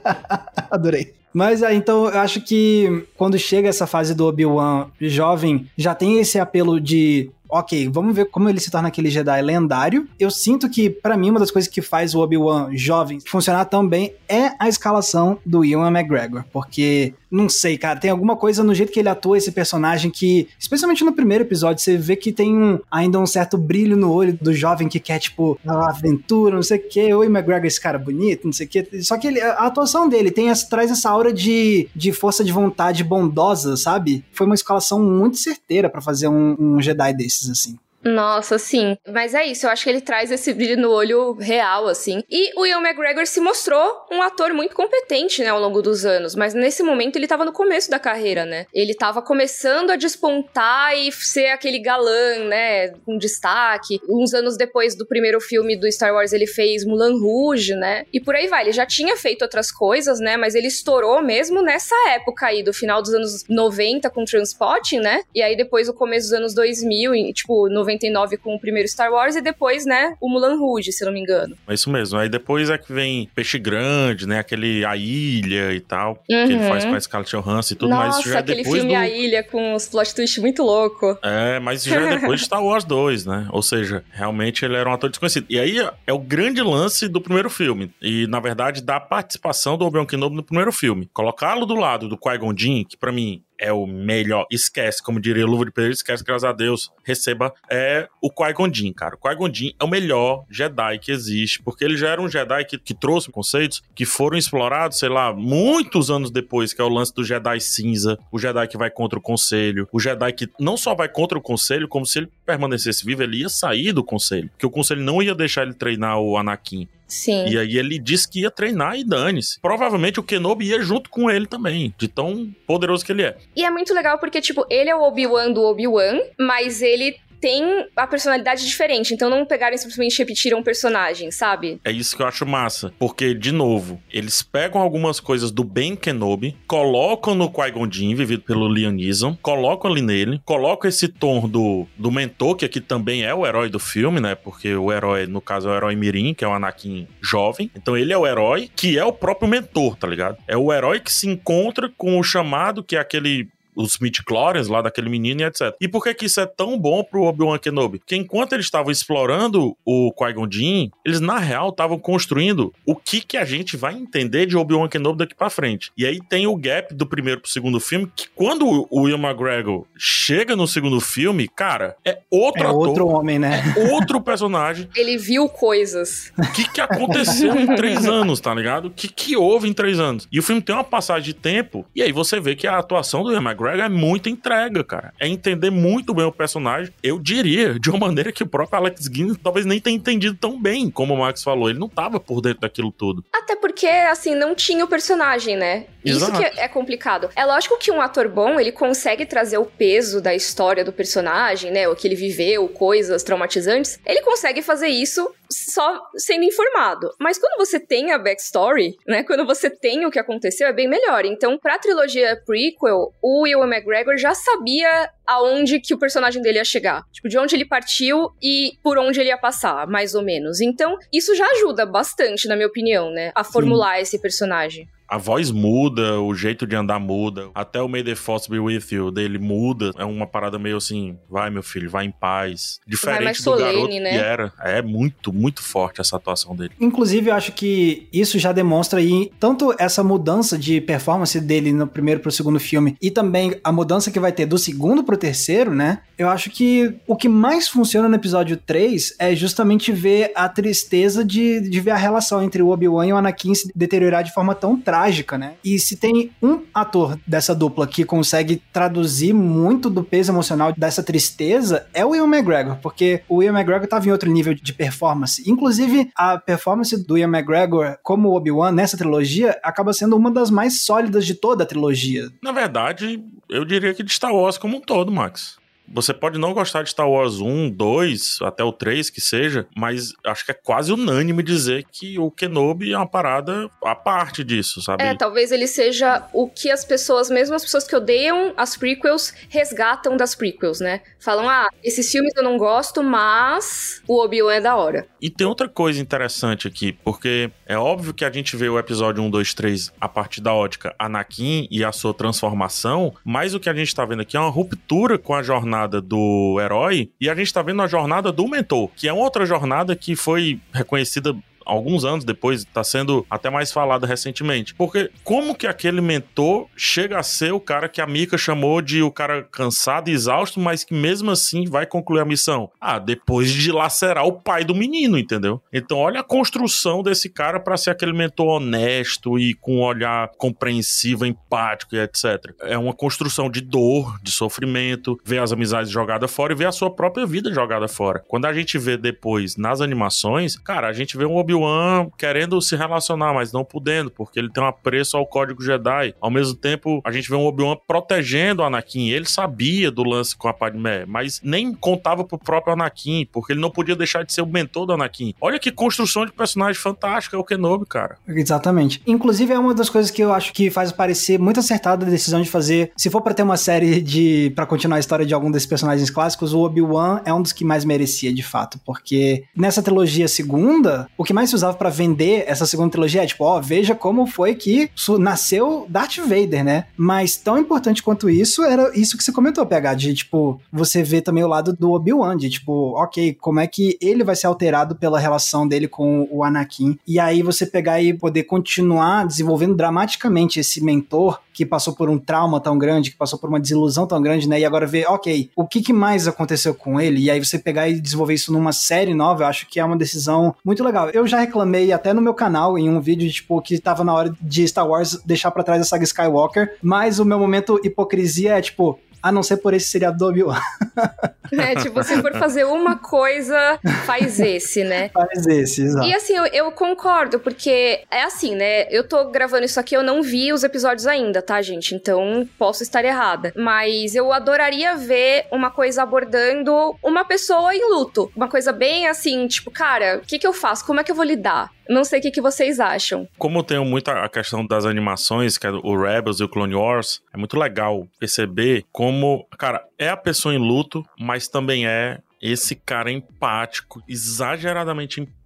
Adorei. Mas é, então eu acho que quando chega essa fase do Obi-Wan jovem, já tem esse apelo de ok, vamos ver como ele se torna aquele Jedi lendário. Eu sinto que, para mim, uma das coisas que faz o Obi-Wan jovem funcionar tão bem é a escalação do Ewan McGregor, porque não sei, cara, tem alguma coisa no jeito que ele atua esse personagem que, especialmente no primeiro episódio, você vê que tem um, ainda um certo brilho no olho do jovem que quer, tipo, aventura, não sei o quê. Oi, McGregor, esse cara bonito, não sei o quê. Só que ele, a atuação dele tem essa, traz essa aura de, de força de vontade bondosa, sabe? Foi uma escalação muito certeira para fazer um, um Jedi desses, assim. Nossa, sim. Mas é isso, eu acho que ele traz esse brilho no olho real, assim. E o Ian McGregor se mostrou um ator muito competente, né, ao longo dos anos. Mas nesse momento ele tava no começo da carreira, né? Ele tava começando a despontar e ser aquele galã, né, com destaque. Uns anos depois do primeiro filme do Star Wars, ele fez Mulan Rouge, né? E por aí vai. Ele já tinha feito outras coisas, né? Mas ele estourou mesmo nessa época aí, do final dos anos 90 com Transporting, né? E aí depois o começo dos anos 2000, tipo, 90 99 com o primeiro Star Wars e depois, né, o Mulan Rouge, se não me engano. É isso mesmo. Aí depois é que vem Peixe Grande, né, aquele A Ilha e tal, uhum. que ele faz com a Scarlett Johansson e tudo Nossa, mas já é aquele filme do... A Ilha com os plot twists muito louco. É, mas já é depois de Star Wars 2, né? Ou seja, realmente ele era um ator desconhecido. E aí é o grande lance do primeiro filme. E, na verdade, da participação do Obi-Wan Kenobi no primeiro filme. Colocá-lo do lado do Qui-Gon Jinn, que para mim é o melhor. Esquece, como diria Luva de Pedreiro, esquece, graças a Deus, receba. É o Qui-Gon Jinn, cara. O Qui-Gon Jinn é o melhor Jedi que existe, porque ele já era um Jedi que, que trouxe conceitos que foram explorados, sei lá, muitos anos depois, que é o lance do Jedi cinza, o Jedi que vai contra o Conselho, o Jedi que não só vai contra o Conselho, como se ele permanecesse vivo, ele ia sair do Conselho, porque o Conselho não ia deixar ele treinar o Anakin. Sim. E aí ele disse que ia treinar e dane-se. Provavelmente o Kenobi ia junto com ele também, de tão poderoso que ele é. E é muito legal porque, tipo, ele é o Obi-Wan do Obi-Wan, mas ele tem a personalidade diferente. Então não pegaram e simplesmente repetiram o personagem, sabe? É isso que eu acho massa. Porque, de novo, eles pegam algumas coisas do Ben Kenobi, colocam no Qui-Gon Jinn, vivido pelo Liam Neeson, colocam ali nele, colocam esse tom do, do mentor, que aqui também é o herói do filme, né? Porque o herói, no caso, é o herói Mirim, que é o Anakin jovem. Então ele é o herói que é o próprio mentor, tá ligado? É o herói que se encontra com o chamado, que é aquele os midi-chlorians lá daquele menino e etc. E por que que isso é tão bom pro Obi-Wan Kenobi? Porque enquanto eles estavam explorando o Qui-Gon Jinn, eles na real estavam construindo o que que a gente vai entender de Obi-Wan Kenobi daqui para frente. E aí tem o gap do primeiro pro segundo filme, que quando o Ian McGregor chega no segundo filme, cara, é outro é ator. outro homem, né? É outro personagem. Ele viu coisas. O que que aconteceu em três anos, tá ligado? O que que houve em três anos? E o filme tem uma passagem de tempo, e aí você vê que a atuação do Ian McGregor McGregor é muita entrega, cara. É entender muito bem o personagem. Eu diria, de uma maneira que o próprio Alex Guinness talvez nem tenha entendido tão bem, como o Max falou. Ele não tava por dentro daquilo tudo. Até porque, assim, não tinha o personagem, né? Exato. Isso que é complicado. É lógico que um ator bom, ele consegue trazer o peso da história do personagem, né? O que ele viveu, coisas traumatizantes. Ele consegue fazer isso só sendo informado. Mas quando você tem a backstory, né? Quando você tem o que aconteceu, é bem melhor. Então, pra trilogia prequel, o Ewan McGregor já sabia aonde que o personagem dele ia chegar. Tipo, de onde ele partiu e por onde ele ia passar, mais ou menos. Então, isso já ajuda bastante, na minha opinião, né? A formular Sim. esse personagem a voz muda, o jeito de andar muda, até o May the Force Be With You dele muda. É uma parada meio assim, vai meu filho, vai em paz. Diferente do solene, garoto né? que era. É muito, muito forte essa atuação dele. Inclusive, eu acho que isso já demonstra aí tanto essa mudança de performance dele no primeiro pro segundo filme e também a mudança que vai ter do segundo pro terceiro, né? Eu acho que o que mais funciona no episódio 3 é justamente ver a tristeza de, de ver a relação entre o Obi-Wan e o Anakin se deteriorar de forma tão trágica trágica, né? E se tem um ator dessa dupla que consegue traduzir muito do peso emocional dessa tristeza, é o Ian McGregor, porque o Ian McGregor estava em outro nível de performance. Inclusive, a performance do Ian McGregor como Obi-Wan nessa trilogia acaba sendo uma das mais sólidas de toda a trilogia. Na verdade, eu diria que de Star Wars como um todo, Max. Você pode não gostar de Star Wars 1, 2, até o 3 que seja, mas acho que é quase unânime dizer que o Kenobi é uma parada à parte disso, sabe? É, talvez ele seja o que as pessoas, mesmo as pessoas que odeiam as prequels, resgatam das prequels, né? Falam, ah, esses filmes eu não gosto, mas o Obi-Wan é da hora. E tem outra coisa interessante aqui, porque é óbvio que a gente vê o episódio 1, 2, 3 a partir da ótica Anakin e a sua transformação, mas o que a gente tá vendo aqui é uma ruptura com a jornada jornada do herói e a gente tá vendo a jornada do mentor, que é outra jornada que foi reconhecida alguns anos depois, está sendo até mais falada recentemente. Porque como que aquele mentor chega a ser o cara que a Mika chamou de o cara cansado e exausto, mas que mesmo assim vai concluir a missão? Ah, depois de lacerar o pai do menino, entendeu? Então olha a construção desse cara para ser aquele mentor honesto e com um olhar compreensivo, empático e etc. É uma construção de dor, de sofrimento, ver as amizades jogadas fora e ver a sua própria vida jogada fora. Quando a gente vê depois nas animações, cara, a gente vê um Obi-Wan querendo se relacionar, mas não podendo, porque ele tem um apreço ao código Jedi. Ao mesmo tempo, a gente vê um Obi-Wan protegendo o Anakin. Ele sabia do lance com a Padmé, mas nem contava pro próprio Anakin, porque ele não podia deixar de ser o mentor do Anakin. Olha que construção de personagem fantástica é o Kenobi, cara. Exatamente. Inclusive, é uma das coisas que eu acho que faz parecer muito acertada a decisão de fazer. Se for para ter uma série de. para continuar a história de algum desses personagens clássicos, o Obi-Wan é um dos que mais merecia, de fato. Porque nessa trilogia segunda, o que mais mais se usava para vender essa segunda trilogia é tipo, ó, veja como foi que nasceu Darth Vader, né? Mas tão importante quanto isso era isso que você comentou, PH, de tipo, você vê também o lado do Obi-Wan, de tipo, ok, como é que ele vai ser alterado pela relação dele com o Anakin. E aí você pegar e poder continuar desenvolvendo dramaticamente esse mentor que passou por um trauma tão grande, que passou por uma desilusão tão grande, né? E agora ver, ok, o que, que mais aconteceu com ele? E aí você pegar e desenvolver isso numa série nova, eu acho que é uma decisão muito legal. Eu já reclamei até no meu canal em um vídeo, tipo, que tava na hora de Star Wars deixar para trás a saga Skywalker, mas o meu momento hipocrisia é tipo, a não ser por esse seriado do Obi-Wan. É, tipo, se for fazer uma coisa, faz esse, né? Faz esse, exato. E assim, eu, eu, concordo, porque é assim, né? Eu tô gravando isso aqui, eu não vi os episódios ainda, tá, gente? Então posso estar errada. Mas eu adoraria ver uma coisa abordando uma pessoa em luto. Uma coisa bem assim, tipo, cara, o que, que eu faço? Como é que eu vou lidar? Não sei o que, que vocês acham. Como eu tenho muita a questão das animações, que é o Rebels e o Clone Wars, é muito legal perceber como, cara, é a pessoa em luto, mas também é esse cara empático, exageradamente empático,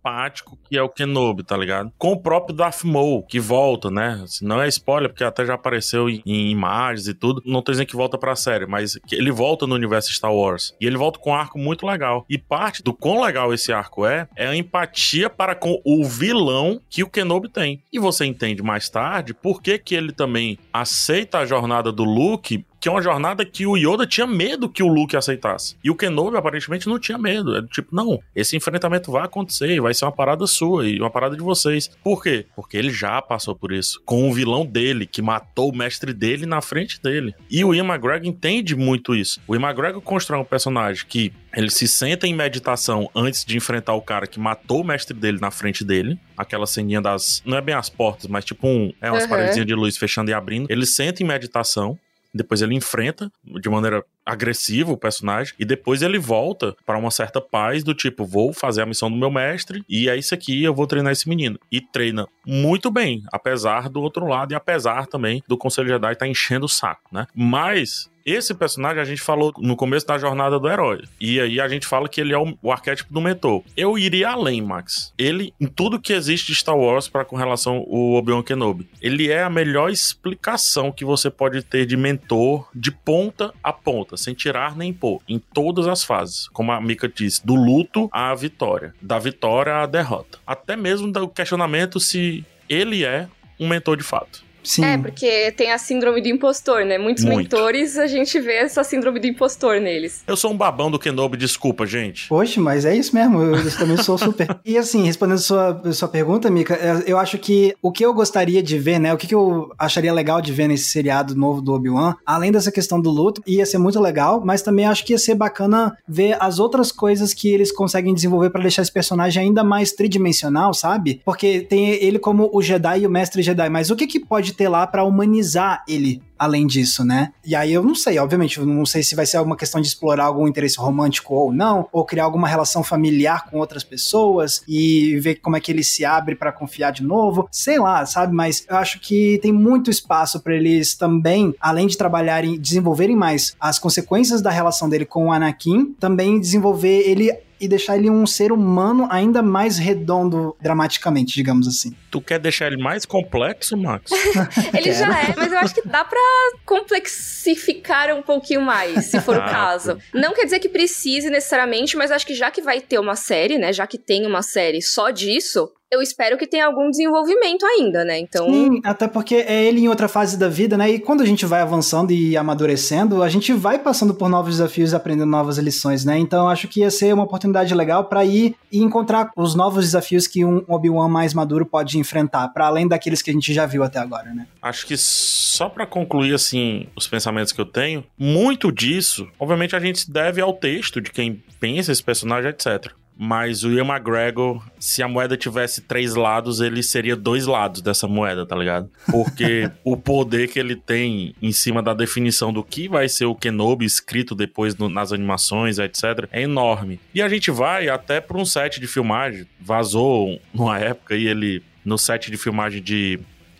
que é o Kenobi, tá ligado? Com o próprio Darth Maul, que volta, né? Não é spoiler, porque até já apareceu em, em imagens e tudo. Não tô dizendo que volta pra série, mas ele volta no universo Star Wars. E ele volta com um arco muito legal. E parte do quão legal esse arco é, é a empatia para com o vilão que o Kenobi tem. E você entende mais tarde por que que ele também aceita a jornada do Luke que é uma jornada que o Yoda tinha medo que o Luke aceitasse. E o Kenobi aparentemente não tinha medo. É tipo, não, esse enfrentamento vai acontecer, vai ser uma parada sua e uma parada de vocês. Por quê? Porque ele já passou por isso. Com o vilão dele, que matou o mestre dele na frente dele. E o Ian McGregor entende muito isso. O Ian McGregor constrói um personagem que ele se senta em meditação antes de enfrentar o cara que matou o mestre dele na frente dele. Aquela ceninha das. Não é bem as portas, mas tipo um. É umas uhum. paredes de luz fechando e abrindo. Ele senta em meditação depois ele enfrenta de maneira agressiva o personagem e depois ele volta para uma certa paz do tipo, vou fazer a missão do meu mestre e é isso aqui, eu vou treinar esse menino. E treina muito bem, apesar do outro lado e apesar também do Conselho Jedi estar tá enchendo o saco, né? Mas esse personagem a gente falou no começo da jornada do herói. E aí a gente fala que ele é o, o arquétipo do mentor. Eu iria além, Max. Ele, em tudo que existe de Star Wars para com relação ao Obi-Wan Kenobi, ele é a melhor explicação que você pode ter de mentor de ponta a ponta, sem tirar nem pôr, em todas as fases. Como a Mika disse, do luto à vitória, da vitória à derrota. Até mesmo do questionamento se ele é um mentor de fato. Sim. É, porque tem a síndrome do impostor, né? Muitos Muito. mentores a gente vê essa síndrome do impostor neles. Eu sou um babão do Kenobi, desculpa, gente. Poxa, mas é isso mesmo, eu também sou super. e assim, respondendo sua, sua pergunta, Mika, é, eu acho que o que eu gostaria de ver, né? O que, que eu acharia legal de ver nesse seriado novo do Obi-Wan, além dessa questão do luto, ia ser muito legal, mas também acho que ia ser bacana ver as outras coisas que eles conseguem desenvolver para deixar esse personagem ainda mais tridimensional, sabe? Porque tem ele como o Jedi e o Mestre Jedi, mas o que, que pode ter lá para humanizar ele além disso, né? E aí eu não sei, obviamente, eu não sei se vai ser alguma questão de explorar algum interesse romântico ou não, ou criar alguma relação familiar com outras pessoas e ver como é que ele se abre para confiar de novo, sei lá, sabe? Mas eu acho que tem muito espaço para eles também, além de trabalharem, desenvolverem mais as consequências da relação dele com o Anakin, também desenvolver ele e deixar ele um ser humano ainda mais redondo dramaticamente, digamos assim. Tu quer deixar ele mais complexo, Max? ele já é, mas eu acho que dá pra complexificar um pouquinho mais, se for ah, o caso. Não quer dizer que precise necessariamente, mas acho que já que vai ter uma série, né? Já que tem uma série só disso, eu espero que tenha algum desenvolvimento ainda, né? Então. Sim, até porque é ele em outra fase da vida, né? E quando a gente vai avançando e amadurecendo, a gente vai passando por novos desafios e aprendendo novas lições, né? Então acho que ia ser uma oportunidade legal para ir e encontrar os novos desafios que um Obi-Wan mais maduro pode enfrentar, para além daqueles que a gente já viu até agora, né? Acho que só para concluir assim os pensamentos que eu tenho, muito disso, obviamente a gente deve ao texto de quem pensa esse personagem, etc. Mas o Ian McGregor, se a moeda tivesse três lados, ele seria dois lados dessa moeda, tá ligado? Porque o poder que ele tem em cima da definição do que vai ser o Kenobi escrito depois no, nas animações, etc., é enorme. E a gente vai até para um set de filmagem. Vazou numa época e ele, no set de filmagem de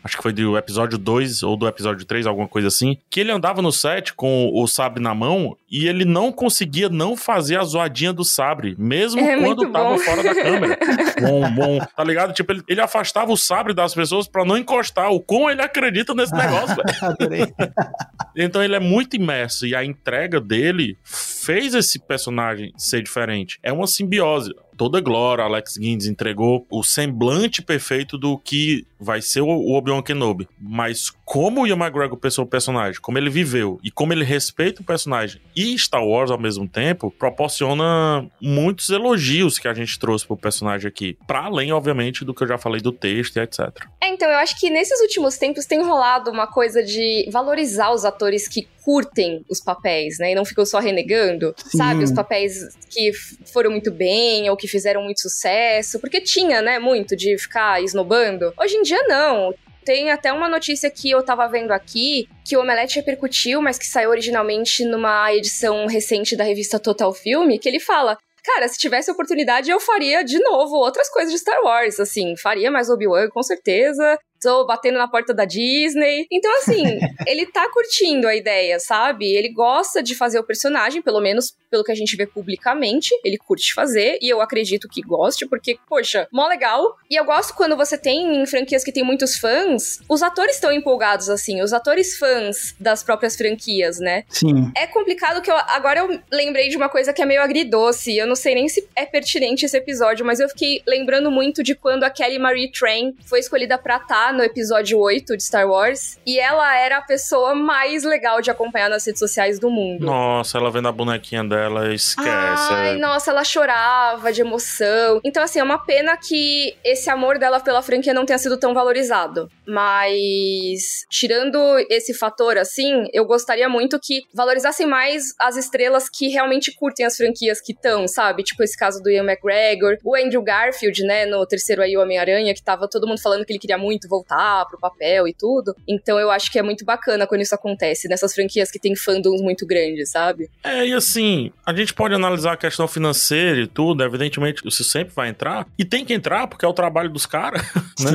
acho que foi do episódio 2 ou do episódio 3, alguma coisa assim, que ele andava no set com o sabre na mão e ele não conseguia não fazer a zoadinha do sabre, mesmo é quando tava bom. fora da câmera. bom, bom, tá ligado? Tipo, ele, ele afastava o sabre das pessoas para não encostar, o como ele acredita nesse negócio, velho. então ele é muito imerso e a entrega dele fez esse personagem ser diferente. É uma simbiose toda glória, Alex Guinness entregou o semblante perfeito do que vai ser o Obi-Wan Kenobi. Mas como o Ian McGregor pensou o personagem, como ele viveu e como ele respeita o personagem e Star Wars ao mesmo tempo, proporciona muitos elogios que a gente trouxe pro personagem aqui. Para além, obviamente, do que eu já falei do texto e etc. É, então, eu acho que nesses últimos tempos tem rolado uma coisa de valorizar os atores que curtem os papéis, né? E não ficam só renegando, Sim. sabe? Os papéis que foram muito bem ou que fizeram muito sucesso. Porque tinha, né, muito de ficar esnobando. Hoje em dia, não. Tem até uma notícia que eu tava vendo aqui, que o Omelete repercutiu, mas que saiu originalmente numa edição recente da revista Total Filme, que ele fala cara, se tivesse oportunidade, eu faria de novo outras coisas de Star Wars, assim, faria mais Obi-Wan com certeza, tô batendo na porta da Disney. Então, assim, ele tá curtindo a ideia, sabe? Ele gosta de fazer o personagem, pelo menos pelo que a gente vê publicamente, ele curte fazer, e eu acredito que goste, porque, poxa, mó legal. E eu gosto quando você tem em franquias que tem muitos fãs, os atores estão empolgados, assim, os atores fãs das próprias franquias, né? Sim. É complicado que eu. Agora eu lembrei de uma coisa que é meio agridoce, eu não sei nem se é pertinente esse episódio, mas eu fiquei lembrando muito de quando a Kelly Marie Train foi escolhida pra estar no episódio 8 de Star Wars. E ela era a pessoa mais legal de acompanhar nas redes sociais do mundo. Nossa, ela vendo a bonequinha dela, esquece. Ai, é. nossa, ela chorava de emoção. Então, assim, é uma pena que esse amor dela pela franquia não tenha sido tão valorizado. Mas, tirando esse fator, assim, eu gostaria muito que valorizassem mais as estrelas que realmente curtem as franquias que estão, sabe? Tipo esse caso do Ian McGregor, o Andrew Garfield, né, no terceiro aí, o Homem-Aranha, que tava todo mundo falando que ele queria muito voltar pro papel e tudo. Então eu acho que é muito bacana quando isso acontece, nessas franquias que tem fandoms muito grandes, sabe? É, e assim, a gente pode analisar a questão financeira e tudo, evidentemente isso sempre vai entrar, e tem que entrar porque é o trabalho dos caras, né?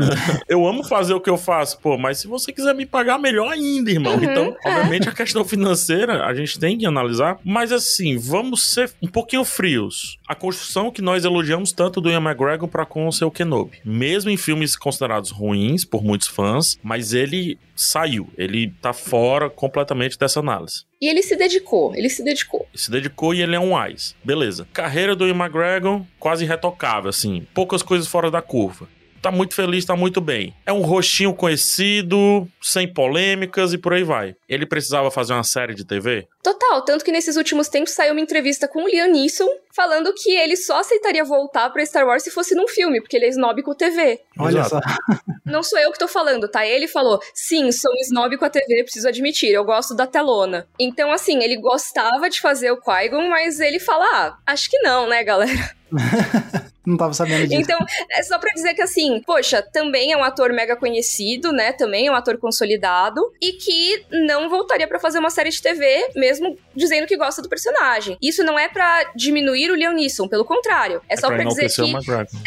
eu amo fazer o que eu faço, pô, mas se você quiser me pagar, melhor ainda, irmão. Uhum, então, é. obviamente, a questão financeira a gente tem que analisar, mas assim, vamos ser um pouquinho frios. A construção que nós elogiamos tanto do Ian McGregor para com o seu Kenobi, mesmo em filmes considerados ruins por muitos fãs, mas ele saiu, ele tá fora completamente dessa análise. E ele se dedicou, ele se dedicou. Se dedicou e ele é um Wise. Beleza. Carreira do Ian McGregor quase retocável, assim. Poucas coisas fora da curva tá muito feliz, tá muito bem. É um rostinho conhecido, sem polêmicas e por aí vai. Ele precisava fazer uma série de TV? Total, tanto que nesses últimos tempos saiu uma entrevista com o Liam Neeson falando que ele só aceitaria voltar para Star Wars se fosse num filme, porque ele é snob com a TV. Olha só. Não sou eu que tô falando, tá? Ele falou: "Sim, sou um snob com a TV, preciso admitir, eu gosto da telona". Então assim, ele gostava de fazer o Qui-Gon, mas ele fala: "Ah, acho que não, né, galera?" Não tava sabendo disso. Então, é só pra dizer que assim, poxa, também é um ator mega conhecido, né? Também é um ator consolidado e que não voltaria para fazer uma série de TV, mesmo dizendo que gosta do personagem. Isso não é para diminuir o Liam Neeson, pelo contrário. É, é só pra, pra dizer que.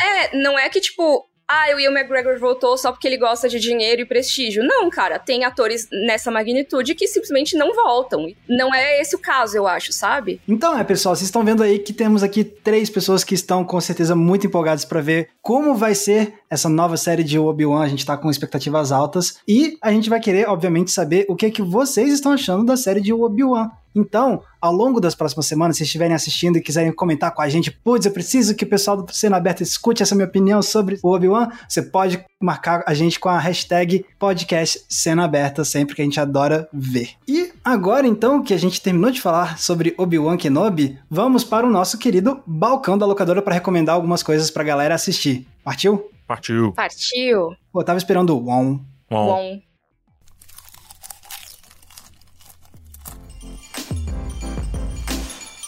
É, não é que, tipo, ah, o Ian McGregor voltou só porque ele gosta de dinheiro e prestígio. Não, cara, tem atores nessa magnitude que simplesmente não voltam. Não é esse o caso, eu acho, sabe? Então é, pessoal, vocês estão vendo aí que temos aqui três pessoas que estão com certeza muito empolgadas para ver como vai ser essa nova série de Obi-Wan. A gente tá com expectativas altas e a gente vai querer, obviamente, saber o que é que vocês estão achando da série de Obi-Wan. Então, ao longo das próximas semanas, se estiverem assistindo e quiserem comentar com a gente, putz, eu preciso que o pessoal do Cena Aberta escute essa minha opinião sobre o Obi-Wan, você pode marcar a gente com a hashtag podcast Cena Aberta, sempre que a gente adora ver. E agora, então, que a gente terminou de falar sobre Obi-Wan Kenobi, vamos para o nosso querido balcão da locadora para recomendar algumas coisas pra galera assistir. Partiu? Partiu. Partiu. Pô, eu tava esperando o Won. Bom. Bom.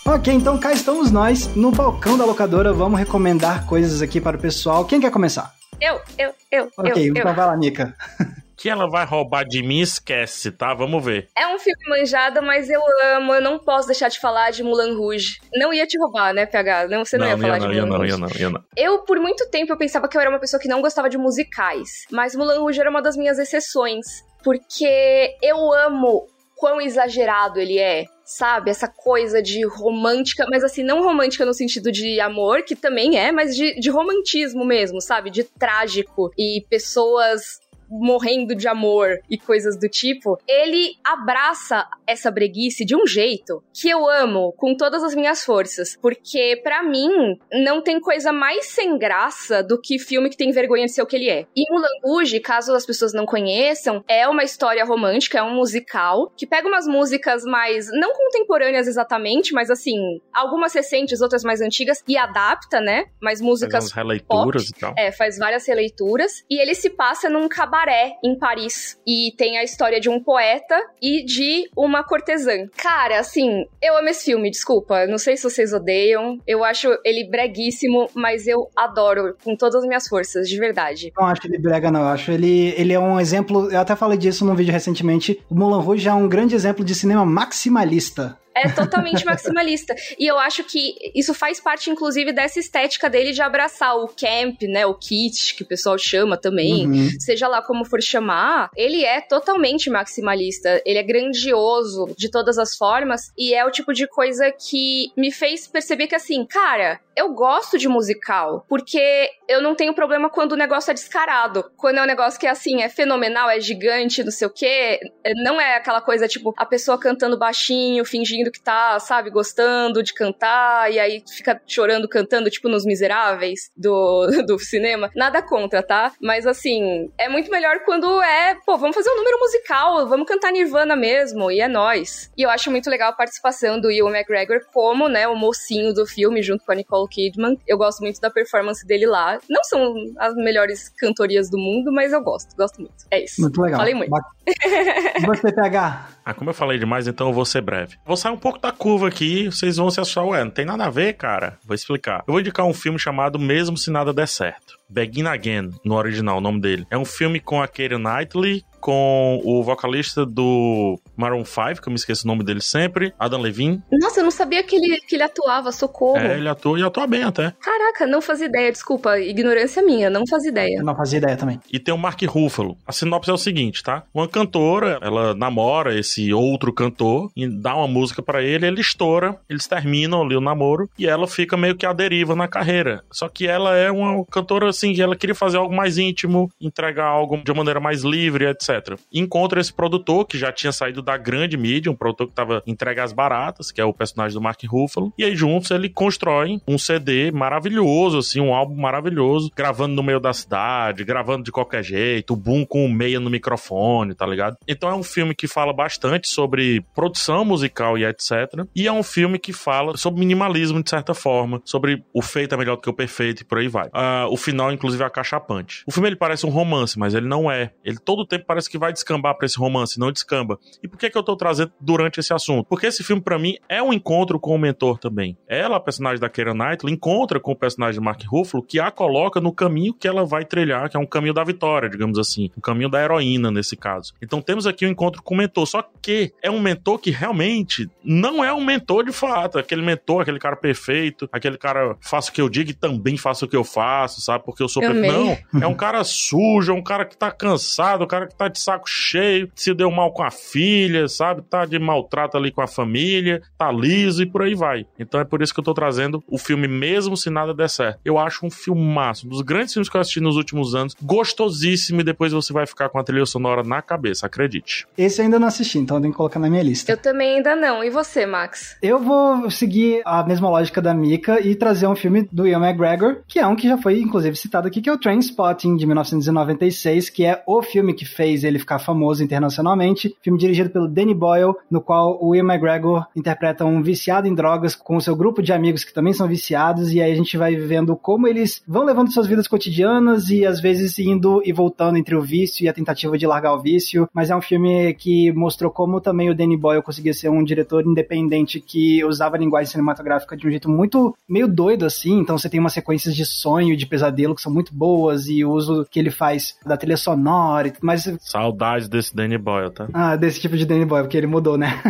Ok, então cá estamos nós no balcão da locadora. Vamos recomendar coisas aqui para o pessoal. Quem quer começar? Eu, eu, eu, Ok, eu, então eu. vai lá, Nika. Que ela vai roubar de mim, esquece, tá? Vamos ver. É um filme manjado, mas eu amo. Eu não posso deixar de falar de Mulan Rouge. Não ia te roubar, né, PH? Não, você não, ia falar não, de ia Mulan não, Rouge. ia não, ia não. Eu, por muito tempo, eu pensava que eu era uma pessoa que não gostava de musicais. Mas Mulan Rouge era uma das minhas exceções. Porque eu amo quão exagerado ele é. Sabe? Essa coisa de romântica, mas assim, não romântica no sentido de amor, que também é, mas de, de romantismo mesmo, sabe? De trágico. E pessoas morrendo de amor e coisas do tipo, ele abraça essa breguice de um jeito que eu amo com todas as minhas forças, porque pra mim não tem coisa mais sem graça do que filme que tem vergonha de ser o que ele é. E Mulan Rouge, caso as pessoas não conheçam, é uma história romântica, é um musical que pega umas músicas mais não contemporâneas exatamente, mas assim, algumas recentes, outras mais antigas e adapta, né? Mas Faz músicas umas releituras e tal. é, faz várias releituras. E ele se passa num cabaré em Paris. E tem a história de um poeta e de uma cortesã. Cara, assim, eu amo esse filme, desculpa. Não sei se vocês odeiam. Eu acho ele breguíssimo, mas eu adoro com todas as minhas forças, de verdade. Não acho ele brega, não. Eu acho ele, ele é um exemplo. Eu até falei disso num vídeo recentemente. O Mulan Rouge é um grande exemplo de cinema maximalista. É totalmente maximalista. E eu acho que isso faz parte, inclusive, dessa estética dele de abraçar o camp, né? O kit, que o pessoal chama também. Uhum. Seja lá como for chamar, ele é totalmente maximalista. Ele é grandioso de todas as formas. E é o tipo de coisa que me fez perceber que, assim, cara, eu gosto de musical. Porque eu não tenho problema quando o negócio é descarado. Quando é um negócio que, assim, é fenomenal, é gigante, não sei o quê. é- Não é aquela coisa, tipo, a pessoa cantando baixinho, fingindo que tá, sabe, gostando de cantar, e aí fica chorando, cantando, tipo, nos miseráveis do, do cinema. Nada contra, tá? Mas, assim, é muito melhor quando é, pô, vamos fazer um número musical, vamos cantar Nirvana mesmo, e é nóis. E eu acho muito legal a participação do Ewan McGregor como, né, o mocinho do filme, junto com a Nicole Kidman. Eu gosto muito da performance dele lá. Não são as melhores cantorias do mundo, mas eu gosto, gosto muito. É isso. Muito legal. Falei muito. Ba- E você, PH? Ah, como eu falei demais, então eu vou ser breve. Vou sair um pouco da curva aqui, vocês vão se achar, ué, não tem nada a ver, cara. Vou explicar. Eu vou indicar um filme chamado Mesmo Se Nada Der Certo. Begin Again, no original, o nome dele. É um filme com a Keira Knightley, com o vocalista do Maroon 5, que eu me esqueço o nome dele sempre, Adam Levine. Nossa, eu não sabia que ele, que ele atuava, socorro. É, ele atua e atua bem até. Caraca, não fazia ideia, desculpa, ignorância minha, não fazia ideia. Não fazia ideia também. E tem o Mark Ruffalo. A sinopse é o seguinte, tá? Uma cantora, ela namora esse outro cantor e dá uma música pra ele, ele estoura, eles terminam ali o namoro e ela fica meio que à deriva na carreira. Só que ela é uma cantora assim, ela queria fazer algo mais íntimo, entregar algo de uma maneira mais livre, etc. Encontra esse produtor que já tinha saído da grande mídia, um produtor que tava entregue às baratas, que é o personagem do Mark Ruffalo. E aí juntos ele constrói um CD maravilhoso, assim, um álbum maravilhoso, gravando no meio da cidade, gravando de qualquer jeito, o boom com o meia no microfone, tá ligado? Então é um filme que fala bastante sobre produção musical e etc. E é um filme que fala sobre minimalismo de certa forma, sobre o feito é melhor do que o perfeito e por aí vai. Ah, o final, inclusive, é acachapante. O filme ele parece um romance, mas ele não é. Ele todo o tempo parece que vai descambar pra esse romance, não descamba. E por que que eu tô trazendo durante esse assunto? Porque esse filme, pra mim, é um encontro com o mentor também. Ela, a personagem da Keira Knightley, encontra com o personagem de Mark Ruffalo, que a coloca no caminho que ela vai trilhar, que é um caminho da vitória, digamos assim. Um caminho da heroína, nesse caso. Então temos aqui um encontro com o mentor. Só que porque é um mentor que realmente não é um mentor de fato. Aquele mentor, aquele cara perfeito, aquele cara faça o que eu digo e também faça o que eu faço, sabe? Porque eu sou Eu perfeito. Não, é um cara sujo, é um cara que tá cansado, um cara que tá de saco cheio, se deu mal com a filha, sabe? Tá de maltrato ali com a família, tá liso e por aí vai. Então é por isso que eu tô trazendo o filme mesmo se nada der certo. Eu acho um filmaço, um dos grandes filmes que eu assisti nos últimos anos, gostosíssimo e depois você vai ficar com a trilha sonora na cabeça, acredite. Esse ainda não assisti, então eu tenho que colocar na minha lista. Eu também ainda não. E você, Max? Eu vou seguir a mesma lógica da Mika e trazer um filme do Ian McGregor, que é um que já foi inclusive citado aqui, que é o Trainspotting de 1996, que é o filme que fez ele ficar famoso internacionalmente. Filme dirigido pelo Danny Boyle, no qual o Ian McGregor interpreta um viciado em drogas com o seu grupo de amigos que também são viciados, e aí a gente vai vendo como eles vão levando suas vidas cotidianas e às vezes indo e voltando entre o vício e a tentativa de largar o vício. Mas é um filme que mostrou como também o Danny Boyle conseguia ser um diretor independente que usava a linguagem cinematográfica de um jeito muito meio doido assim. Então você tem umas sequências de sonho de pesadelo que são muito boas e o uso que ele faz da trilha sonora e tudo mais. Saudades desse Danny Boyle, tá? Ah, desse tipo de Danny Boyle, porque ele mudou, né?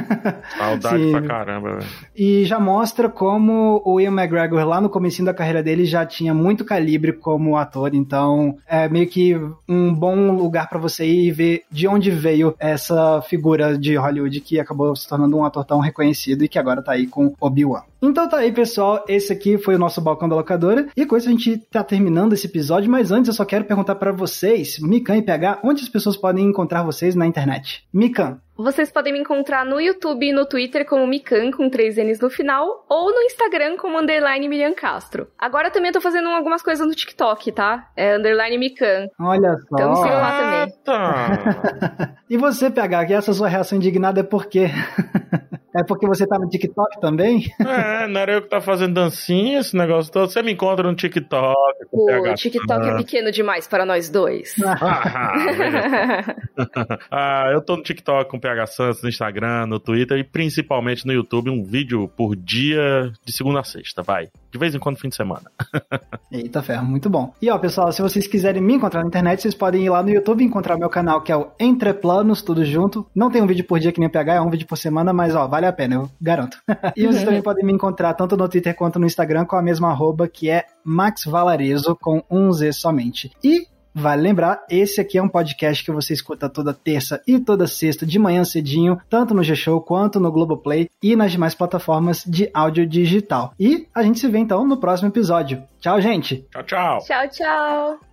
Saudade Sim. pra caramba, velho. E já mostra como o Ian McGregor, lá no comecinho da carreira dele, já tinha muito calibre como ator. Então, é meio que um bom lugar pra você ir ver de onde veio essa figura de Hollywood que acabou se tornando um ator tão reconhecido e que agora tá aí com Obi-Wan. Então tá aí, pessoal. Esse aqui foi o nosso balcão da locadora. E com isso a gente tá terminando esse episódio. Mas antes eu só quero perguntar pra vocês, Mikan e PH, onde as pessoas podem encontrar vocês na internet? Mikan. Vocês podem me encontrar no YouTube e no Twitter como Mikan, com três N's no final, ou no Instagram como underline Miriam Castro. Agora também eu tô fazendo algumas coisas no TikTok, tá? É underline Mikan. Olha só. Então sigam lá também. E você, PH, que essa sua reação indignada é por quê? é porque você tá no TikTok também? É, não era eu que tá fazendo dancinha, esse negócio todo. Você me encontra no TikTok. com O PH. TikTok é pequeno demais para nós dois. Ah, beleza. ah, eu tô no TikTok com PH Santos, no Instagram, no Twitter e principalmente no YouTube, um vídeo por dia de segunda a sexta, vai. De vez em quando, fim de semana. Eita ferro, muito bom. E ó, pessoal, se vocês quiserem me encontrar na internet, vocês podem ir lá no YouTube e encontrar o meu canal, que é o Entre Planos, tudo junto. Não tem um vídeo por dia que nem o PH, é um vídeo por semana, mas ó, vale a pena, eu garanto. e vocês também podem me encontrar tanto no Twitter quanto no Instagram com a mesma arroba, que é Max Valarezo, com um Z somente. E Vale lembrar, esse aqui é um podcast que você escuta toda terça e toda sexta de manhã cedinho, tanto no G-Show quanto no Globoplay e nas demais plataformas de áudio digital. E a gente se vê então no próximo episódio. Tchau, gente! Tchau, tchau. tchau, tchau.